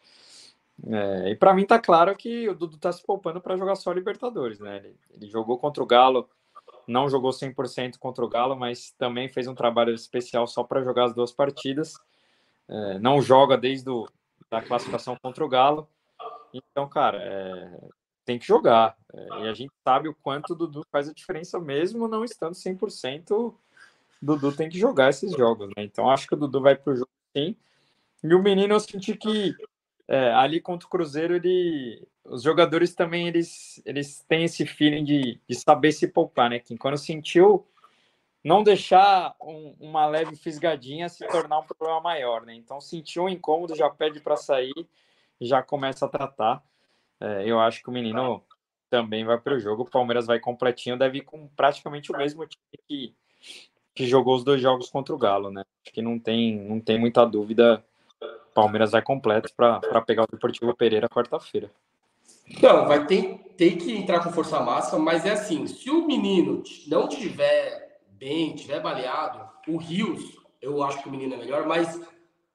É, e para mim tá claro que o Dudu tá se poupando para jogar só Libertadores, né? Ele, ele, jogou contra o Galo, não jogou 100% contra o Galo, mas também fez um trabalho especial só para jogar as duas partidas. É, não joga desde do, a classificação contra o Galo. Então, cara, é, tem que jogar. É, e a gente sabe o quanto o Dudu faz a diferença mesmo não estando 100% Dudu tem que jogar esses jogos, né? Então acho que o Dudu vai pro jogo sim. E o menino eu senti que é, ali contra o Cruzeiro ele, os jogadores também eles, eles têm esse feeling de, de saber se poupar, né? Que quando sentiu não deixar um, uma leve fisgadinha se tornar um problema maior, né? Então sentiu um incômodo, já pede para sair, já começa a tratar. É, eu acho que o menino também vai para o jogo. O Palmeiras vai completinho, deve ir com praticamente o mesmo time que que jogou os dois jogos contra o Galo, né? Acho que não tem, não tem muita dúvida. Palmeiras vai completo para pegar o Deportivo Pereira quarta-feira. Não, vai ter, ter que entrar com força máxima, mas é assim: se o menino não tiver bem, tiver baleado, o Rios, eu acho que o menino é melhor, mas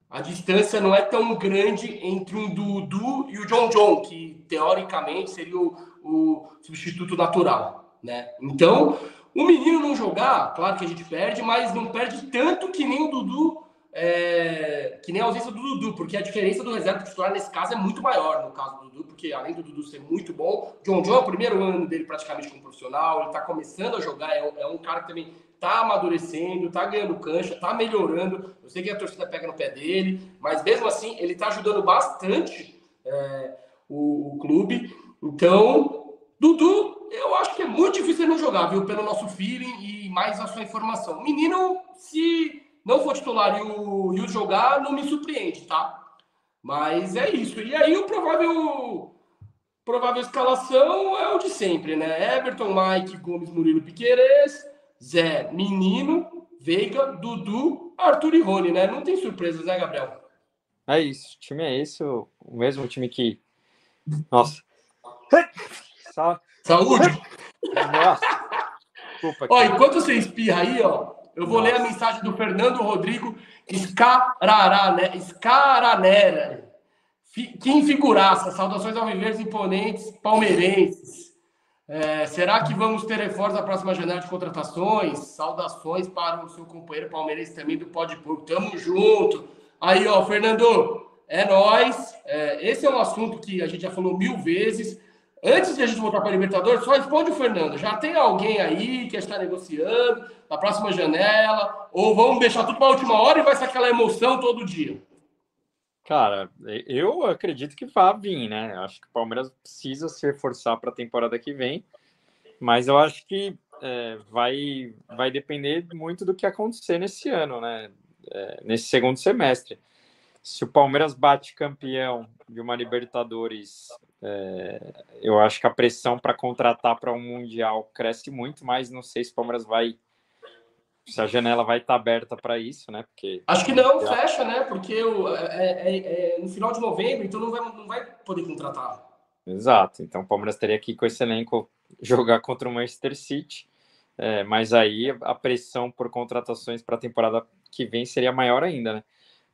a distância não é tão grande entre um Dudu e o John John, que teoricamente seria o, o substituto natural, né? Então, o menino não jogar, claro que a gente perde, mas não perde tanto que nem o Dudu, é, que nem a ausência do Dudu, porque a diferença do reserva titular nesse caso é muito maior no caso do Dudu, porque além do Dudu ser muito bom, John John é o primeiro ano dele praticamente como profissional, ele tá começando a jogar, é, é um cara que também tá amadurecendo, tá ganhando cancha, tá melhorando. Eu sei que a torcida pega no pé dele, mas mesmo assim ele tá ajudando bastante é, o, o clube. Então, Dudu eu acho que é muito difícil ele não jogar, viu? Pelo nosso feeling e mais a sua informação. Menino, se não for titular e o Rio jogar, não me surpreende, tá? Mas é isso. E aí o provável provável escalação é o de sempre, né? Everton, Mike, Gomes, Murilo, Piqueires, Zé, Menino, Veiga, Dudu, Arthur e Rony, né? Não tem surpresas, né, Gabriel? É isso. O time é esse, o mesmo time que. Nossa. Só Saúde! Nossa. Desculpa, ó, enquanto você espirra aí, ó, eu vou Nossa. ler a mensagem do Fernando Rodrigo Escarará, né? Escaranera. Que figuraça. Saudações ao Viveres Imponentes Palmeirenses. É, será que vamos ter reforço na próxima janela de contratações? Saudações para o seu companheiro palmeirense também do Pode Porco. Tamo junto. Aí, ó, Fernando, é nós. É, esse é um assunto que a gente já falou mil vezes. Antes de a gente voltar para a Libertadores, só responde o Fernando. Já tem alguém aí que está negociando na próxima janela? Ou vamos deixar tudo para a última hora e vai ser aquela emoção todo dia? Cara, eu acredito que vai vir, né? Acho que o Palmeiras precisa se reforçar para a temporada que vem, mas eu acho que é, vai, vai depender muito do que acontecer nesse ano, né? É, nesse segundo semestre. Se o Palmeiras bate campeão de uma Libertadores é, eu acho que a pressão para contratar para um Mundial cresce muito, mas não sei se o Palmeiras vai. Se a janela vai estar tá aberta para isso, né? Porque. Acho que não, fecha, né? Porque o, é, é, é, no final de novembro, então não vai, não vai poder contratar. Exato. Então o Palmeiras teria que ir com esse elenco jogar contra o Manchester City. É, mas aí a pressão por contratações para a temporada que vem seria maior ainda, né?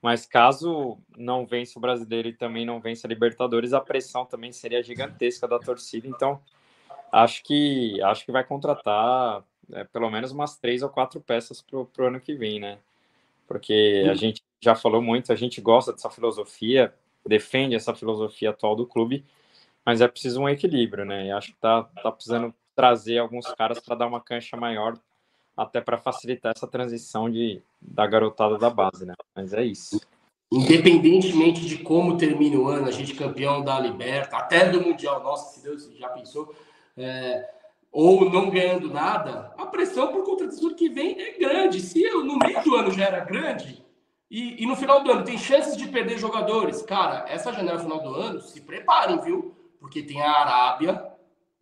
Mas caso não vença o brasileiro e também não vença a Libertadores, a pressão também seria gigantesca da torcida. Então, acho que acho que vai contratar é, pelo menos umas três ou quatro peças para o ano que vem, né? Porque a gente já falou muito, a gente gosta dessa filosofia, defende essa filosofia atual do clube, mas é preciso um equilíbrio, né? E acho que tá, tá precisando trazer alguns caras para dar uma cancha maior até para facilitar essa transição de, da garotada da base, né? Mas é isso. Independentemente de como termine o ano, a gente campeão da Liberta, até do Mundial, nossa, se Deus já pensou, é, ou não ganhando nada, a pressão por contratação que vem é grande. Se eu, no meio do ano já era grande, e, e, no final do ano tem chances de perder jogadores, cara, essa janela final do ano, se preparem, viu? Porque tem a Arábia,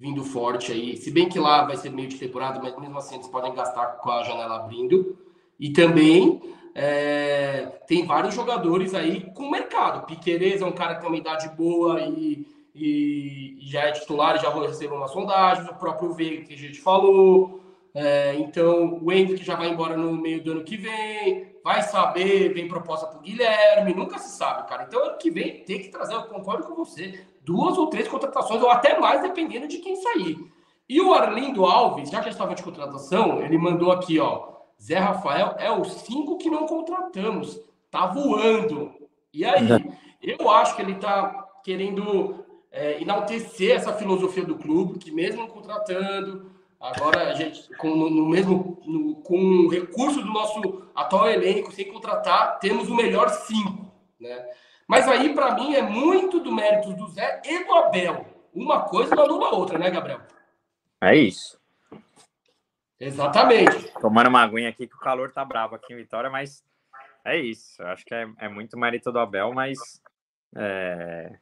vindo forte aí. Se bem que lá vai ser meio de temporada, mas mesmo assim eles podem gastar com a janela abrindo. E também é, tem vários jogadores aí com mercado. Piquerez é um cara que tem uma idade boa e, e, e já é titular, já recebeu uma sondagem. O próprio Veiga, que a gente falou. É, então, o Hendrick já vai embora no meio do ano que vem. Vai saber, vem proposta para o Guilherme. Nunca se sabe, cara. Então, ano que vem tem que trazer, eu concordo com você duas ou três contratações, ou até mais, dependendo de quem sair. E o Arlindo Alves, já que estava de contratação, ele mandou aqui, ó. Zé Rafael é o cinco que não contratamos. Tá voando. E aí? Eu acho que ele tá querendo é, enaltecer essa filosofia do clube, que mesmo contratando, agora a gente, com, no, no mesmo, no, com o recurso do nosso atual elenco, sem contratar, temos o melhor cinco, né? Mas aí, para mim, é muito do mérito do Zé e do Abel. Uma coisa não anula a outra, né, Gabriel? É isso. Exatamente. Tomando uma aguinha aqui, que o calor tá bravo aqui em Vitória, mas é isso. Eu acho que é, é muito mérito do Abel, mas é,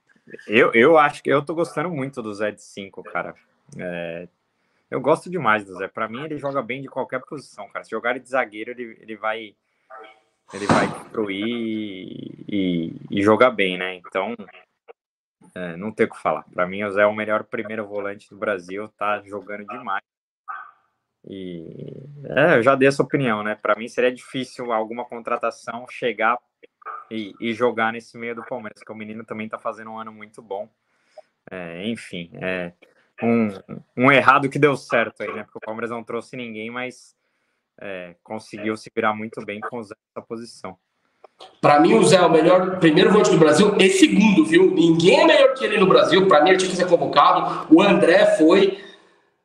eu, eu acho que eu tô gostando muito do Zé de 5, cara. É, Eu gosto demais do Zé. Para mim, ele joga bem de qualquer posição, cara. Se jogar ele de zagueiro, ele, ele vai ele vai destruir e, e, jogar bem, né? Então, é, não tem o que falar. Para mim, o Zé é o melhor primeiro volante do Brasil, tá jogando demais. E é, eu já dei essa opinião, né? Para mim seria difícil alguma contratação chegar e, e, jogar nesse meio do Palmeiras, que o menino também tá fazendo um ano muito bom. É, enfim, é um, um errado que deu certo aí, né? Porque o Palmeiras não trouxe ninguém, mas é, conseguiu se virar muito bem com o Zé nessa posição. Para mim, o Zé é o melhor primeiro volante do Brasil e segundo, viu? Ninguém é melhor que ele no Brasil. Para mim, ele tinha que ser convocado. O André foi.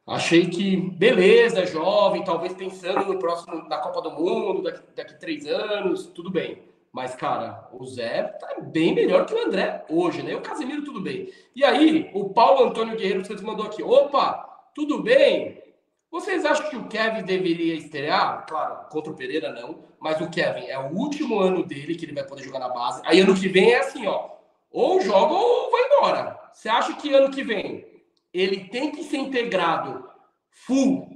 Achei que, beleza, jovem, talvez pensando no próximo, na Copa do Mundo, daqui, daqui três anos, tudo bem. Mas, cara, o Zé tá bem melhor que o André hoje, né? E o Casemiro, tudo bem. E aí, o Paulo Antônio Guerreiro, você mandou aqui. Opa, tudo bem? Vocês acham que o Kevin deveria estrear? Claro, contra o Pereira não, mas o Kevin é o último ano dele que ele vai poder jogar na base. Aí ano que vem é assim, ó, ou joga ou vai embora. Você acha que ano que vem ele tem que ser integrado full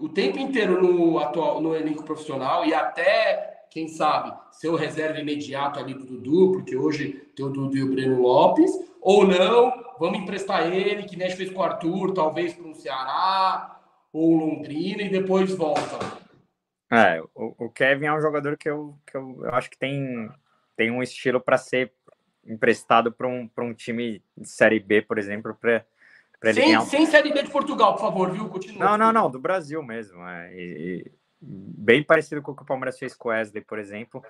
o tempo inteiro no atual no elenco profissional e até quem sabe ser o reserva imediato ali do Dudu, porque hoje tem o Dudu e o Breno Lopes, ou não, vamos emprestar ele, que nem fez com o Arthur, talvez para um Ceará, ou Londrina e depois volta. É, o, o, Kevin é um jogador que eu, que eu, eu acho que tem, tem um estilo para ser emprestado para um, um time de Série B, por exemplo, para sem, sem Série B de Portugal, por favor, viu? Continua. Não, não, não, do Brasil mesmo. É, e, e, bem parecido com o que o Palmeiras fez com o Wesley, por exemplo.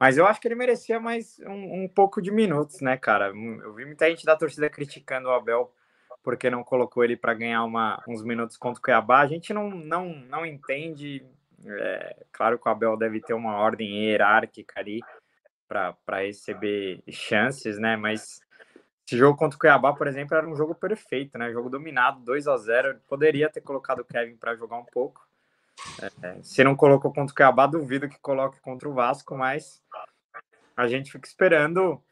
Mas eu acho que ele merecia mais um, um pouco de minutos, né, cara? Eu vi muita gente da torcida criticando o Abel porque não colocou ele para ganhar uma, uns minutos contra o Cuiabá. A gente não, não, não entende. É, claro que o Abel deve ter uma ordem hierárquica ali para receber chances, né? Mas esse jogo contra o Cuiabá, por exemplo, era um jogo perfeito, né? Jogo dominado, 2 a 0 Poderia ter colocado o Kevin para jogar um pouco. É, se não colocou contra o Cuiabá, duvido que coloque contra o Vasco, mas a gente fica esperando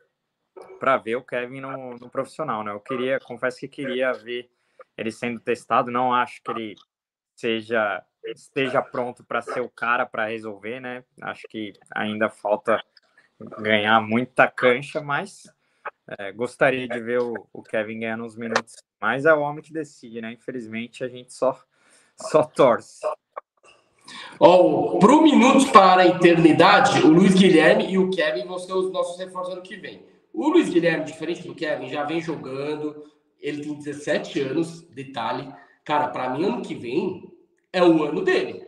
para ver o Kevin no, no, profissional, né? Eu queria, confesso que queria ver ele sendo testado. Não acho que ele seja esteja pronto para ser o cara para resolver, né? Acho que ainda falta ganhar muita cancha, mas é, gostaria de ver o, o, Kevin ganhando uns minutos. Mas é o homem que decide, né? Infelizmente a gente só só torce. Oh, Pro Minutos para a Eternidade, o Luiz Guilherme e o Kevin vão ser os nossos reforços ano que vem. O Luiz Guilherme, diferente do Kevin, já vem jogando. Ele tem 17 anos, detalhe. Cara, para mim, ano que vem é o ano dele,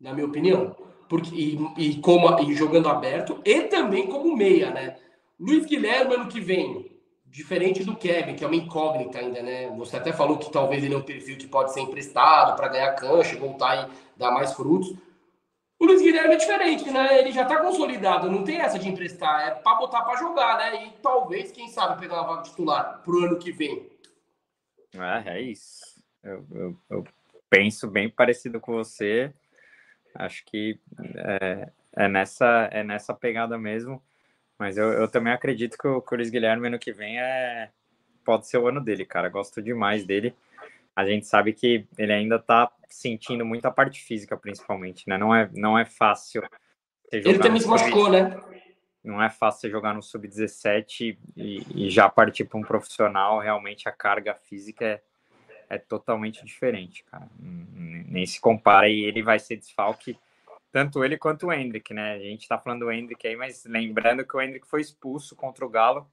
na minha opinião. Porque, e, e, como, e jogando aberto e também como meia, né? Luiz Guilherme, ano que vem, diferente do Kevin, que é uma incógnita ainda, né? Você até falou que talvez ele é um perfil que pode ser emprestado para ganhar cancha, voltar e dar mais frutos. O Luiz Guilherme é diferente, né? Ele já tá consolidado, não tem essa de emprestar, é para botar para jogar, né? E talvez, quem sabe, pegar uma vaga titular pro ano que vem. Ah, é isso. Eu, eu, eu penso bem parecido com você. Acho que é, é, nessa, é nessa pegada mesmo. Mas eu, eu também acredito que o, que Luiz Guilherme ano que vem é, pode ser o ano dele, cara. Gosto demais dele a gente sabe que ele ainda está sentindo muito a parte física, principalmente, né? Não é, não é fácil. Ele também se machucou, né? Não é fácil você jogar no sub-17 e, e, já partir para um profissional. Realmente a carga física é, é totalmente diferente, cara. Nem se compara e ele vai ser desfalque tanto ele quanto o Hendrick, né? A gente tá falando do Hendrick aí, mas lembrando que o Hendrick foi expulso contra o Galo,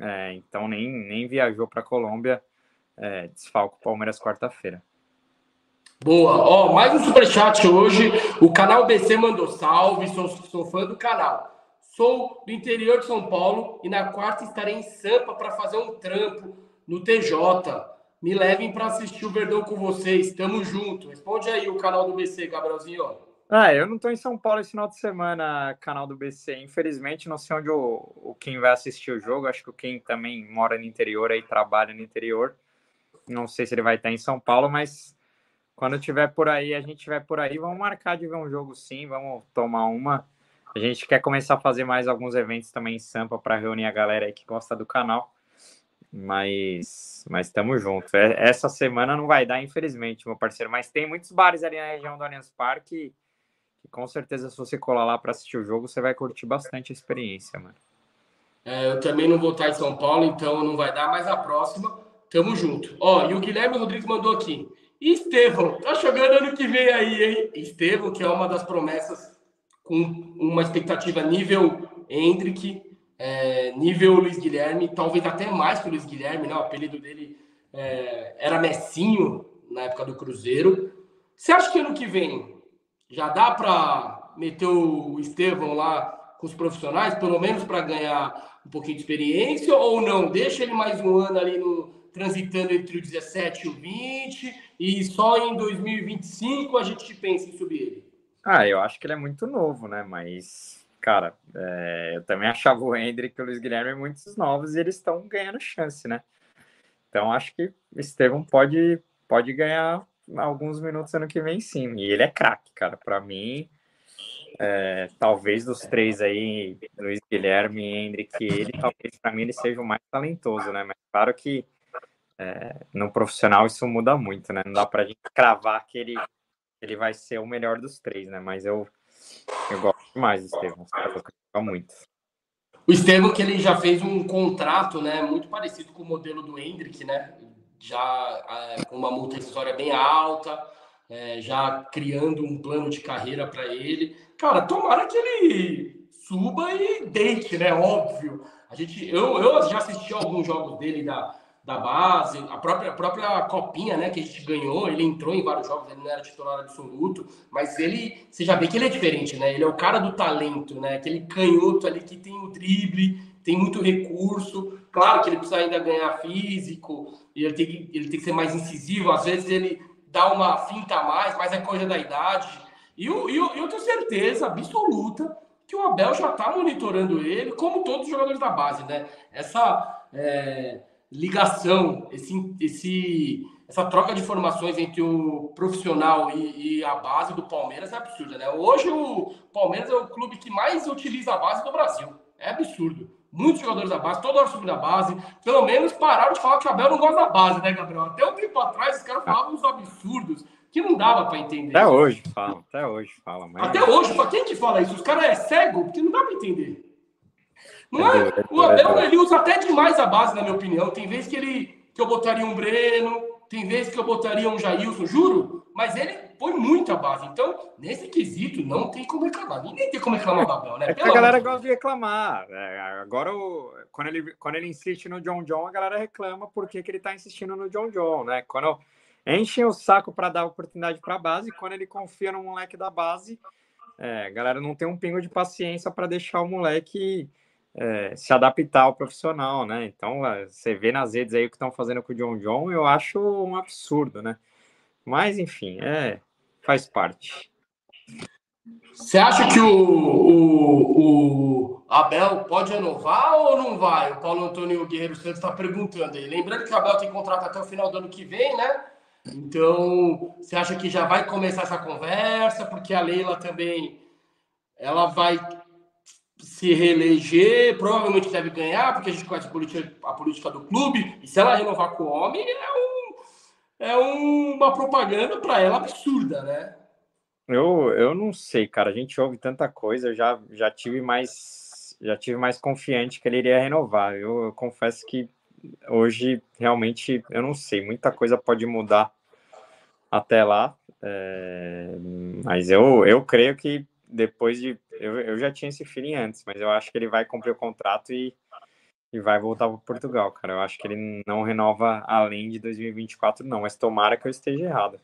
é, então nem, nem viajou para a Colômbia é, desfalco Palmeiras quarta-feira. Boa. Ó, mais um superchat hoje. O canal BC mandou salve. Sou, sou fã do canal. Sou do interior de São Paulo e na quarta estarei em Sampa para fazer um trampo no TJ. Me levem para assistir o Verdão com vocês. Tamo junto. Responde aí o canal do BC, Gabrielzinho. Ah, eu não estou em São Paulo esse final de semana, canal do BC. Infelizmente, não sei onde o, o Kim vai assistir o jogo. Acho que o Kim também mora no interior aí, trabalha no interior. Não sei se ele vai estar em São Paulo, mas quando tiver por aí, a gente tiver por aí, vamos marcar de ver um jogo sim, vamos tomar uma. A gente quer começar a fazer mais alguns eventos também em Sampa para reunir a galera aí que gosta do canal. Mas mas estamos juntos. É, essa semana não vai dar, infelizmente, meu parceiro. Mas tem muitos bares ali na região do Allianz Parque. Que, com certeza, se você colar lá para assistir o jogo, você vai curtir bastante a experiência, mano. É, eu também não vou estar em São Paulo, então não vai dar, mas a próxima, tamo junto. Ó, e o Guilherme Rodrigues mandou aqui. Estevão, tá chegando ano que vem aí, hein? Estevão, que é uma das promessas com uma expectativa nível Hendrick, é, nível Luiz Guilherme, talvez até mais que o Luiz Guilherme, né? O apelido dele é, era Messinho na época do Cruzeiro. Você acha que ano que vem já dá para meter o Estevão lá com os profissionais, pelo menos para ganhar um pouquinho de experiência, ou não? Deixa ele mais um ano ali no, transitando entre o 17 e o 20, e só em 2025 a gente pensa em subir ele? Ah, eu acho que ele é muito novo, né? Mas, cara, é, eu também achava o Hendrick e o Luiz Guilherme muitos novos e eles estão ganhando chance, né? Então acho que o Estevão pode, pode ganhar alguns minutos ano que vem, sim. E ele é craque, cara. Para mim, é, talvez dos três aí, Luiz Guilherme, Hendrick ele, talvez para mim ele seja o mais talentoso, né? Mas claro que é, no profissional isso muda muito, né? Não dá pra gente cravar que ele, ele vai ser o melhor dos três, né? Mas eu, eu gosto demais do Estevam, muito. O Estevam que ele já fez um contrato, né? Muito parecido com o modelo do Hendrick, né? Já é, com uma multa história bem alta, é, já criando um plano de carreira para ele. Cara, tomara que ele suba e deite, né? Óbvio. A gente, eu, eu já assisti alguns jogos dele da, da base, a própria, a própria copinha, né, que a gente ganhou, ele entrou em vários jogos, ele não era titular absoluto, mas ele, você já vê que ele é diferente, né? Ele é o cara do talento, né? Aquele canhoto ali que tem o drible, tem muito recurso. Claro que ele precisa ainda ganhar físico, ele tem que, ele tem que ser mais incisivo, às vezes ele dá uma finta a mais, mas é coisa da idade. E eu, eu, eu tenho certeza absoluta que o Abel já está monitorando ele, como todos os jogadores da base, né? Essa é, ligação, esse, esse, essa troca de informações entre o profissional e, e, a base do Palmeiras é absurda, né? Hoje o Palmeiras é o clube que mais utiliza a base do Brasil. É absurdo. Muitos jogadores da base, toda hora subindo da base. Pelo menos pararam de falar que o Abel não gosta da base, né, Gabriel? Até um tempo atrás, os caras falavam uns absurdos que não dava para entender. Até hoje falam, até hoje falam. Mas... Até hoje, quem que fala isso? Os caras é cego, porque não dá para entender. Não é? é o Abel ele usa até demais a base, na minha opinião. Tem vezes que ele que eu botaria um Breno, tem vezes que eu botaria um Jailson, juro, mas ele põe muito a base. Então, nesse quesito, não tem como reclamar. Ninguém tem como reclamar do Abel, né? É a galera gosta de reclamar. É, agora, o, quando, ele, quando ele insiste no John John, a galera reclama porque que ele tá insistindo no John John, né? Quando enchem o saco para dar oportunidade para a base, quando ele confia no moleque da base, é, a galera não tem um pingo de paciência para deixar o moleque é, se adaptar ao profissional, né? Então, é, você vê nas redes aí o que estão fazendo com o John John, eu acho um absurdo, né? Mas, enfim, é, faz parte. Você acha que o, o, o, Abel pode renovar ou não vai? O Paulo Antônio Guerreiro Santos está perguntando aí. Lembrando que o Abel tem contrato até o final do ano que vem, né? Então, você acha que já vai começar essa conversa? Porque a Leila também ela vai se reeleger, provavelmente deve ganhar, porque a gente conhece a política, a política do clube, e se ela renovar com o homem, é, um, é uma propaganda para ela absurda, né? Eu, eu não sei, cara. A gente ouve tanta coisa, eu já, já tive mais já tive mais confiante que ele iria renovar. Eu, eu confesso que hoje realmente eu não sei, muita coisa pode mudar até lá. É, mas eu, eu creio que depois de. Eu, eu já tinha esse feeling antes, mas eu acho que ele vai cumprir o contrato e, e vai voltar para Portugal, cara. Eu acho que ele não renova além de 2024, não, mas tomara que eu esteja errado.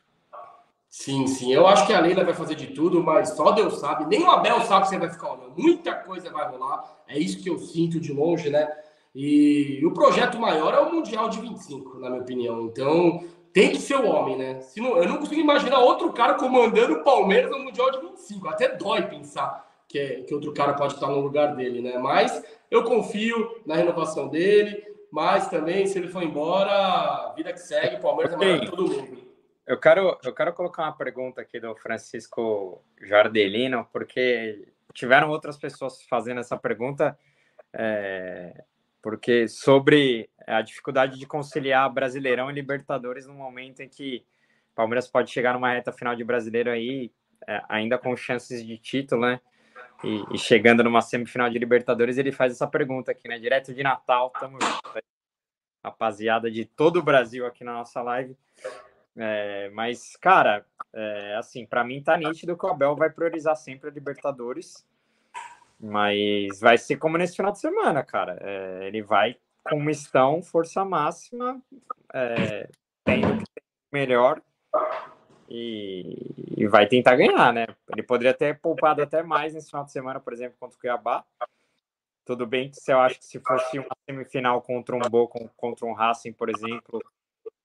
Sim, sim. Eu acho que a Leila vai fazer de tudo, mas só Deus sabe. Nem o Abel sabe se vai ficar ou não. Muita coisa vai rolar. É isso que eu sinto de longe, né? E o projeto maior é o Mundial de 25, na minha opinião. Então, tem que ser o homem, né? Se não, eu não consigo imaginar outro cara comandando o Palmeiras no Mundial de 25. Até dói pensar que, é, que outro cara pode estar no lugar dele, né? Mas eu confio na renovação dele. Mas também, se ele for embora, vida que segue, o Palmeiras é maior que todo mundo. Eu quero, eu quero colocar uma pergunta aqui do Francisco Jardelino, porque tiveram outras pessoas fazendo essa pergunta, é, porque sobre a dificuldade de conciliar Brasileirão e Libertadores no momento em que Palmeiras pode chegar numa reta final de Brasileiro aí, é, ainda com chances de título, né? E, e, chegando numa semifinal de Libertadores, ele faz essa pergunta aqui, né? Direto de Natal, tamo junto. Rapaziada de todo o Brasil aqui na nossa live. É, mas, cara, é, assim, para mim tá nítido que o Abel vai priorizar sempre a Libertadores. Mas vai ser como nesse final de semana, cara. É, ele vai com mistão, força máxima, é, tendo que melhor e, e, vai tentar ganhar, né? Ele poderia ter poupado até mais nesse final de semana, por exemplo, contra o Cuiabá. Tudo bem que se eu acho que se fosse uma semifinal contra um Boca, contra um Racing, por exemplo,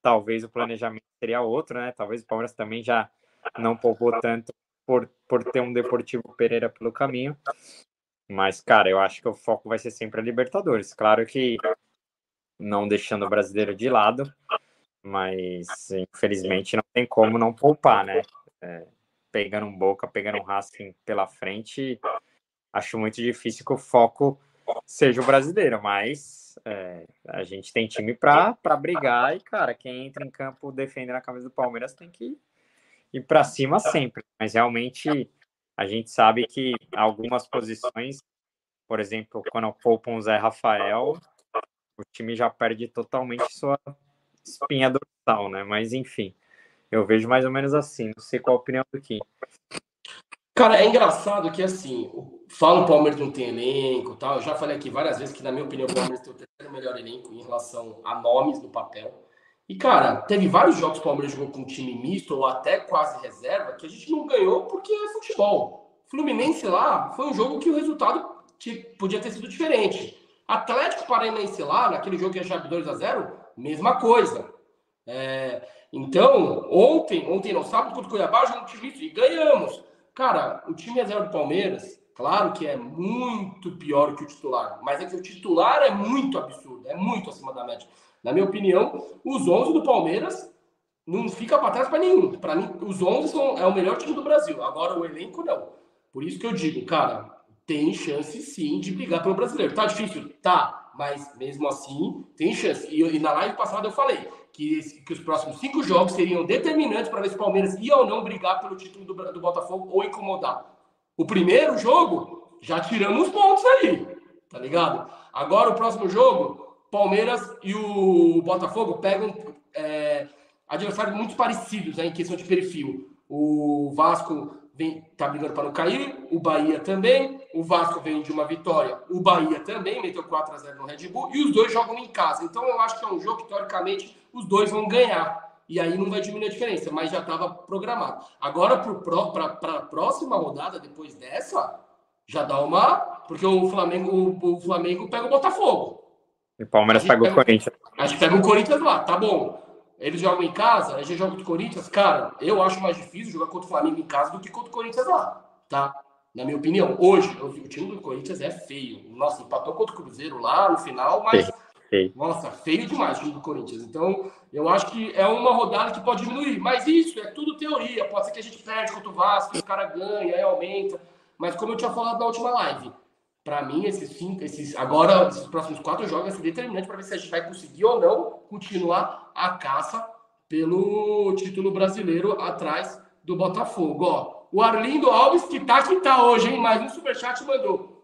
talvez o planejamento seria outro, né? Talvez o Palmeiras também já não poupou tanto por, por ter um Deportivo Pereira pelo caminho. Mas, cara, eu acho que o foco vai ser sempre a Libertadores. Claro que não deixando o brasileiro de lado, mas infelizmente não tem como não poupar, né? É, pegando um Boca, pegando um Racing pela frente, acho muito difícil que o foco seja o brasileiro, mas é, a gente tem time para brigar e, cara, quem entra em campo defendendo a camisa do Palmeiras tem que ir para cima sempre. Mas realmente a gente sabe que algumas posições, por exemplo, quando poupam o Zé Rafael, o time já perde totalmente sua espinha dorsal, né? Mas enfim, eu vejo mais ou menos assim. Não sei qual a opinião do Kim. Cara, é engraçado que assim, fala o Palmeiras não tem elenco tal. Eu já falei aqui várias vezes que, na minha opinião, o Palmeiras tem o terceiro melhor elenco em relação a nomes no papel. E, cara, teve vários jogos que o Palmeiras jogou com time misto ou até quase reserva que a gente não ganhou porque é futebol. Fluminense lá foi um jogo que o resultado podia ter sido diferente. Atlético Paranaense lá, naquele jogo que é chave 2 a 0 mesma coisa. É, então, ontem, ontem não, sábado contra o Cuiabá, jogamos time e ganhamos. Cara, o time reserva do Palmeiras, claro que é muito pior que o titular, mas é que o titular é muito absurdo, é muito acima da média. Na minha opinião, os 11 do Palmeiras não fica para trás para nenhum. Para mim, os 11 são, é o melhor time do Brasil. Agora, o elenco, não. Por isso que eu digo, cara, tem chance sim de brigar pelo brasileiro. Tá difícil? Tá. Mas mesmo assim, tem chance. E, e na live passada eu falei que, que os próximos cinco jogos seriam determinantes para ver se o Palmeiras ia ou não brigar pelo título do, do Botafogo ou incomodar. O primeiro jogo, já tiramos pontos aí, tá ligado? Agora o próximo jogo, Palmeiras e o Botafogo pegam é, adversários muito parecidos né, em questão de perfil. O Vasco vem, tá brigando para não cair, o Bahia também, o Vasco vem de uma vitória, o Bahia também meteu 4 a 0 no Red Bull e os dois jogam em casa. Então eu acho que é um jogo que teoricamente os dois vão ganhar. E aí não vai diminuir a diferença, mas já estava programado. Agora para a próxima rodada depois dessa, já dá uma, porque o Flamengo o, o Flamengo pega o Botafogo. E o Palmeiras pega o Corinthians. A gente pega o Corinthians lá, tá bom eles jogam em casa, a gente joga contra o Corinthians, cara, eu acho mais difícil jogar contra o Flamengo em casa do que contra o Corinthians lá, tá? Na minha opinião, hoje, o time do Corinthians é feio. Nossa, empatou contra o Cruzeiro lá no final, mas. Feio. Nossa, feio demais o time do Corinthians. Então, eu acho que é uma rodada que pode diminuir. Mas isso é tudo teoria. Pode ser que a gente perde contra o Vasco, o cara ganha, aí aumenta. Mas como eu tinha falado na última live, para mim, esses cinco, esses, agora, esses próximos quatro jogos ser determinante para ver se a gente vai conseguir ou não continuar a caça pelo título brasileiro atrás do Botafogo. Ó, o Arlindo Alves, que tá que tá hoje, hein? Mais um superchat mandou.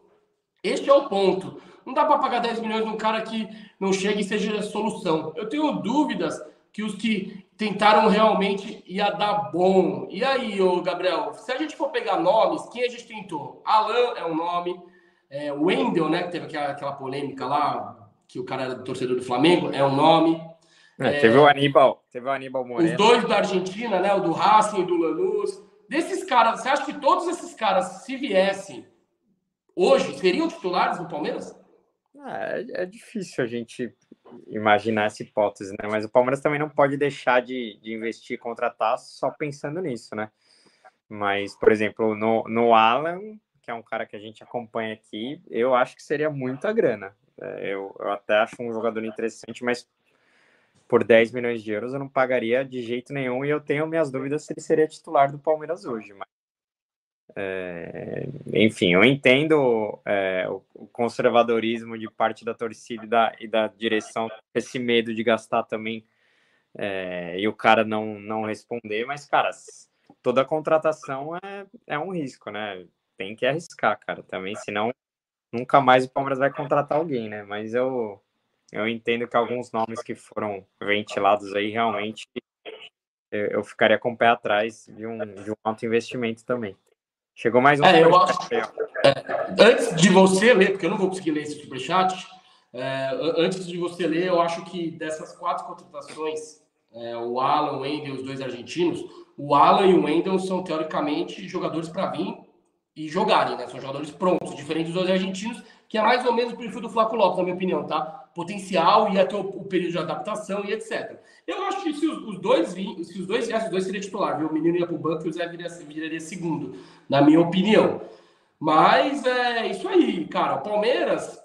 Este é o ponto. Não dá para pagar 10 milhões num cara que não chega e seja solução. Eu tenho dúvidas que os que tentaram realmente ia dar bom. E aí, ô Gabriel, se a gente for pegar nomes, quem a gente tentou? Alan é um nome. É, o Wendel, né, que teve aquela, aquela polêmica lá, que o cara era torcedor do Flamengo, é um nome. É, teve o Aníbal, teve o Aníbal Moreira. Os dois da Argentina, né, o do Racing e do Lanús. Desses caras, você acha que todos esses caras, se viessem hoje, seriam titulares do Palmeiras? É, é difícil a gente imaginar essa hipótese, né? Mas o Palmeiras também não pode deixar de, de investir e contratar só pensando nisso, né? Mas, por exemplo, no, no Alan, que é um cara que a gente acompanha aqui, eu acho que seria muita grana. É, eu, eu até acho um jogador interessante, mas por 10 milhões de euros eu não pagaria de jeito nenhum e eu tenho minhas dúvidas se ele seria titular do Palmeiras hoje. Mas É, enfim, eu entendo é, o conservadorismo de parte da torcida e da, e da direção, esse medo de gastar também é, e o cara não, não responder, mas, cara, toda contratação é, é um risco, né? Tem que arriscar, cara, também, senão nunca mais o Palmeiras vai contratar alguém, né? Mas eu, eu entendo que alguns nomes que foram ventilados aí realmente eu, eu ficaria com o pé atrás de um, de um alto investimento também. Chegou mais um. É, eu acho, é, antes de você ler, porque eu não vou conseguir ler esse superchat, é, antes de você ler, eu acho que dessas quatro contratações, é, o Alan, o Wendel, os dois argentinos, o Alan e o Wendel são teoricamente jogadores para vir e jogarem, né? São jogadores prontos, diferentes dos dois argentinos, que é mais ou menos o perfil do Flaco Lopes, na minha opinião, tá? Potencial e até o, o, período de adaptação e etc. Eu acho que se os, os dois vim, se os dois viessem, os dois seriam titular, viu? O menino ia pro banco e o Zé viraria, viraria segundo, na minha opinião. Mas é isso aí, cara. O Palmeiras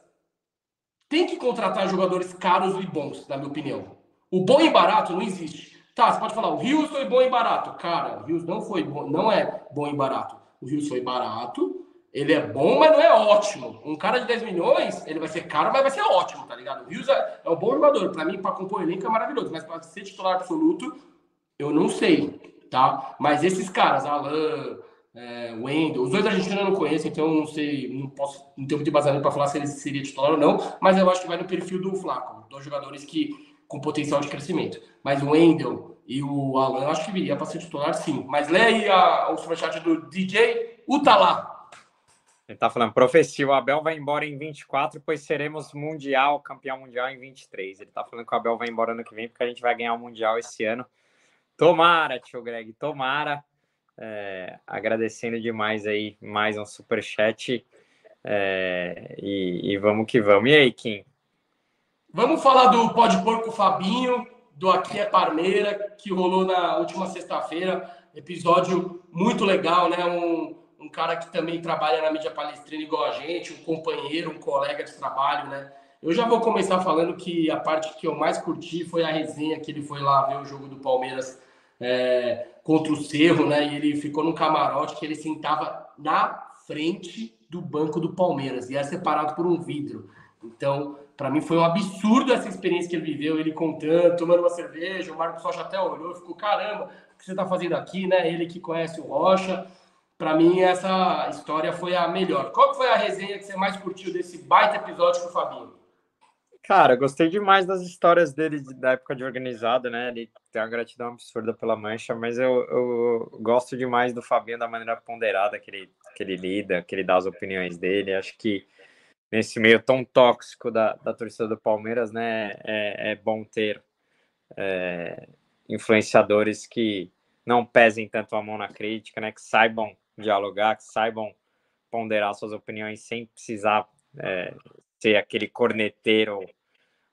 tem que contratar jogadores caros e bons, na minha opinião. O bom e barato não existe. Tá, você pode falar, o Rios foi bom e barato. Cara, o Rios não foi bom, não é bom e barato. O Rios foi barato, ele é bom, mas não é ótimo. Um cara de 10 milhões, ele vai ser caro, mas vai ser ótimo, tá ligado? O Rios é, é um bom jogador. Para mim, para compor elenco é maravilhoso, mas para ser titular absoluto, eu não sei, tá? Mas esses caras, Alan, é, Wendel, os dois argentinos eu não conheço, então não sei, não posso, não tenho muito embasamento para falar se ele seria titular ou não, mas eu acho que vai no perfil do Flaco, dois jogadores que com potencial de crescimento. Mas o Wendel e o Alan, eu acho que viria para ser titular, sim. Mas lê aí a, o superchat do DJ Utalá. Ele tá falando, profecia, o Abel vai embora em 24, pois seremos mundial, campeão mundial em 23. Ele tá falando que o Abel vai embora ano que vem, porque a gente vai ganhar o mundial esse ano. Tomara, tio Greg, tomara. É, agradecendo demais aí, mais um superchat. É, e, e vamos que vamos. E aí, Kim? Vamos falar do Pode Porco Fabinho, do Aqui é Parmeira, que rolou na última sexta-feira. Episódio muito legal, né? Um, um cara que também trabalha na mídia palestrina igual a gente, um companheiro, um colega de trabalho, né? Eu já vou começar falando que a parte que eu mais curti foi a resenha que ele foi lá ver o jogo do Palmeiras é, contra o Cerro, né? E ele ficou no camarote que ele sentava na frente do banco do Palmeiras e era separado por um vidro. Então, para mim foi um absurdo essa experiência que ele viveu, ele contando, tomando uma cerveja, o Marcos Rocha até olhou e ficou, caramba, o que você está fazendo aqui, né? Ele que conhece o Rocha. Para mim, essa história foi a melhor. Qual foi a resenha que você mais curtiu desse baita episódio com o Fabinho? Cara, gostei demais das histórias dele da época de organizada, né? Ele tem uma gratidão absurda pela mancha, mas eu, eu gosto demais do Fabinho da maneira ponderada que ele, que ele lida, que ele dá as opiniões dele. Acho que nesse meio tão tóxico da, da torcida do Palmeiras, né, é, é bom ter é, influenciadores que não pesem tanto a mão na crítica, né, que saibam dialogar, que saibam ponderar suas opiniões sem precisar é, ser aquele corneteiro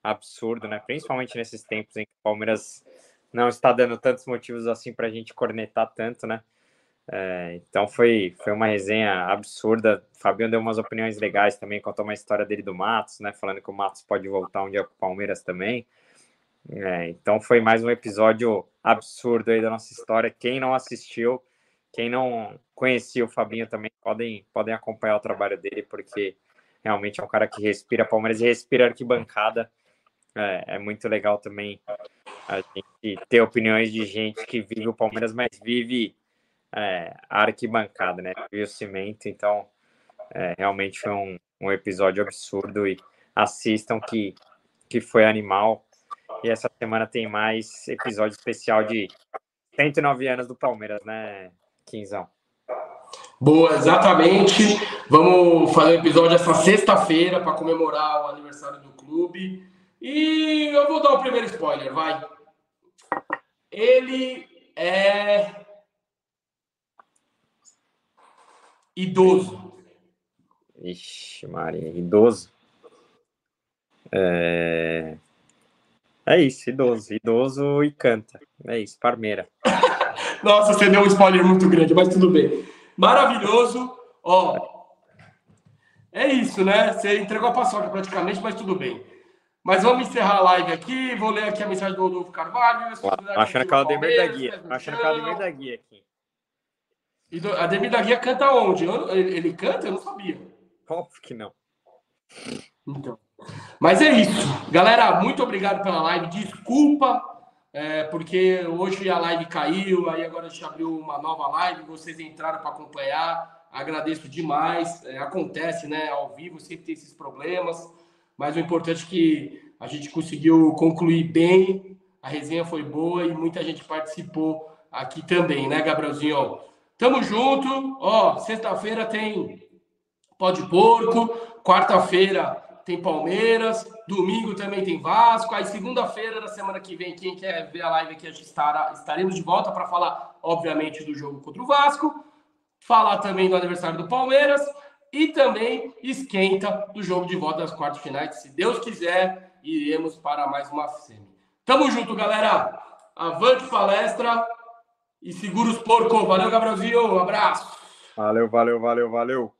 absurdo, né, principalmente nesses tempos em que o Palmeiras não está dando tantos motivos assim para a gente cornetar tanto, né, é, então foi, foi uma resenha absurda. O Fabiano deu umas opiniões legais também, contou uma história dele do Matos, né? Falando que o Matos pode voltar um dia para o Palmeiras também. É, então foi mais um episódio absurdo aí da nossa história. Quem não assistiu, quem não conhecia o Fabinho também, podem, podem acompanhar o trabalho dele, porque realmente é um cara que respira Palmeiras e respira arquibancada. É, é muito legal também a gente ter opiniões de gente que vive o Palmeiras, mas vive é, arquibancada, né? E o cimento, então é, realmente foi um, um episódio absurdo e assistam que, que foi animal. E essa semana tem mais episódio especial de 109 anos do Palmeiras, né, Quinzão? Boa, exatamente. Vamos fazer um episódio essa sexta-feira para comemorar o aniversário do clube. E eu vou dar o primeiro spoiler, vai. Ele é Idoso. Ixi, Maria, idoso. É... é isso, idoso. Idoso e canta. É isso, Parmeira. Nossa, você deu um spoiler muito grande, mas tudo bem. Maravilhoso. Ó, é isso, né? Você entregou a paçoca praticamente, mas tudo bem. Mas vamos encerrar a live aqui. Vou ler aqui a mensagem do Rodolfo Carvalho. Achando que ela deu meio da guia. Achando que ela deu meio da guia aqui. E do, Ademir da Guia canta onde? Eu, ele, ele, canta? Eu não sabia. Óbvio que não. Então. Mas é isso. Galera, muito obrigado pela live. Desculpa, é, porque hoje a live caiu, aí agora a gente abriu uma nova live, vocês entraram para acompanhar. Agradeço demais. É, acontece, né? Ao vivo sempre tem esses problemas. Mas o importante é que a gente conseguiu concluir bem. A resenha foi boa e muita gente participou aqui também, né, Gabrielzinho? Tamo junto. Ó, sexta-feira tem Pode Porco, quarta-feira tem Palmeiras, domingo também tem Vasco, aí segunda-feira da semana que vem, quem quer ver a live aqui, a gente estará, estaremos de volta para falar, obviamente, do jogo contra o Vasco, falar também do aniversário do Palmeiras e também esquenta do jogo de volta das quartas finais. Se Deus quiser, iremos para mais uma semi. Tamo junto, galera. Avante palestra e segura os porcos. Valeu, Gabrielzinho. Um abraço. Valeu, valeu, valeu, valeu.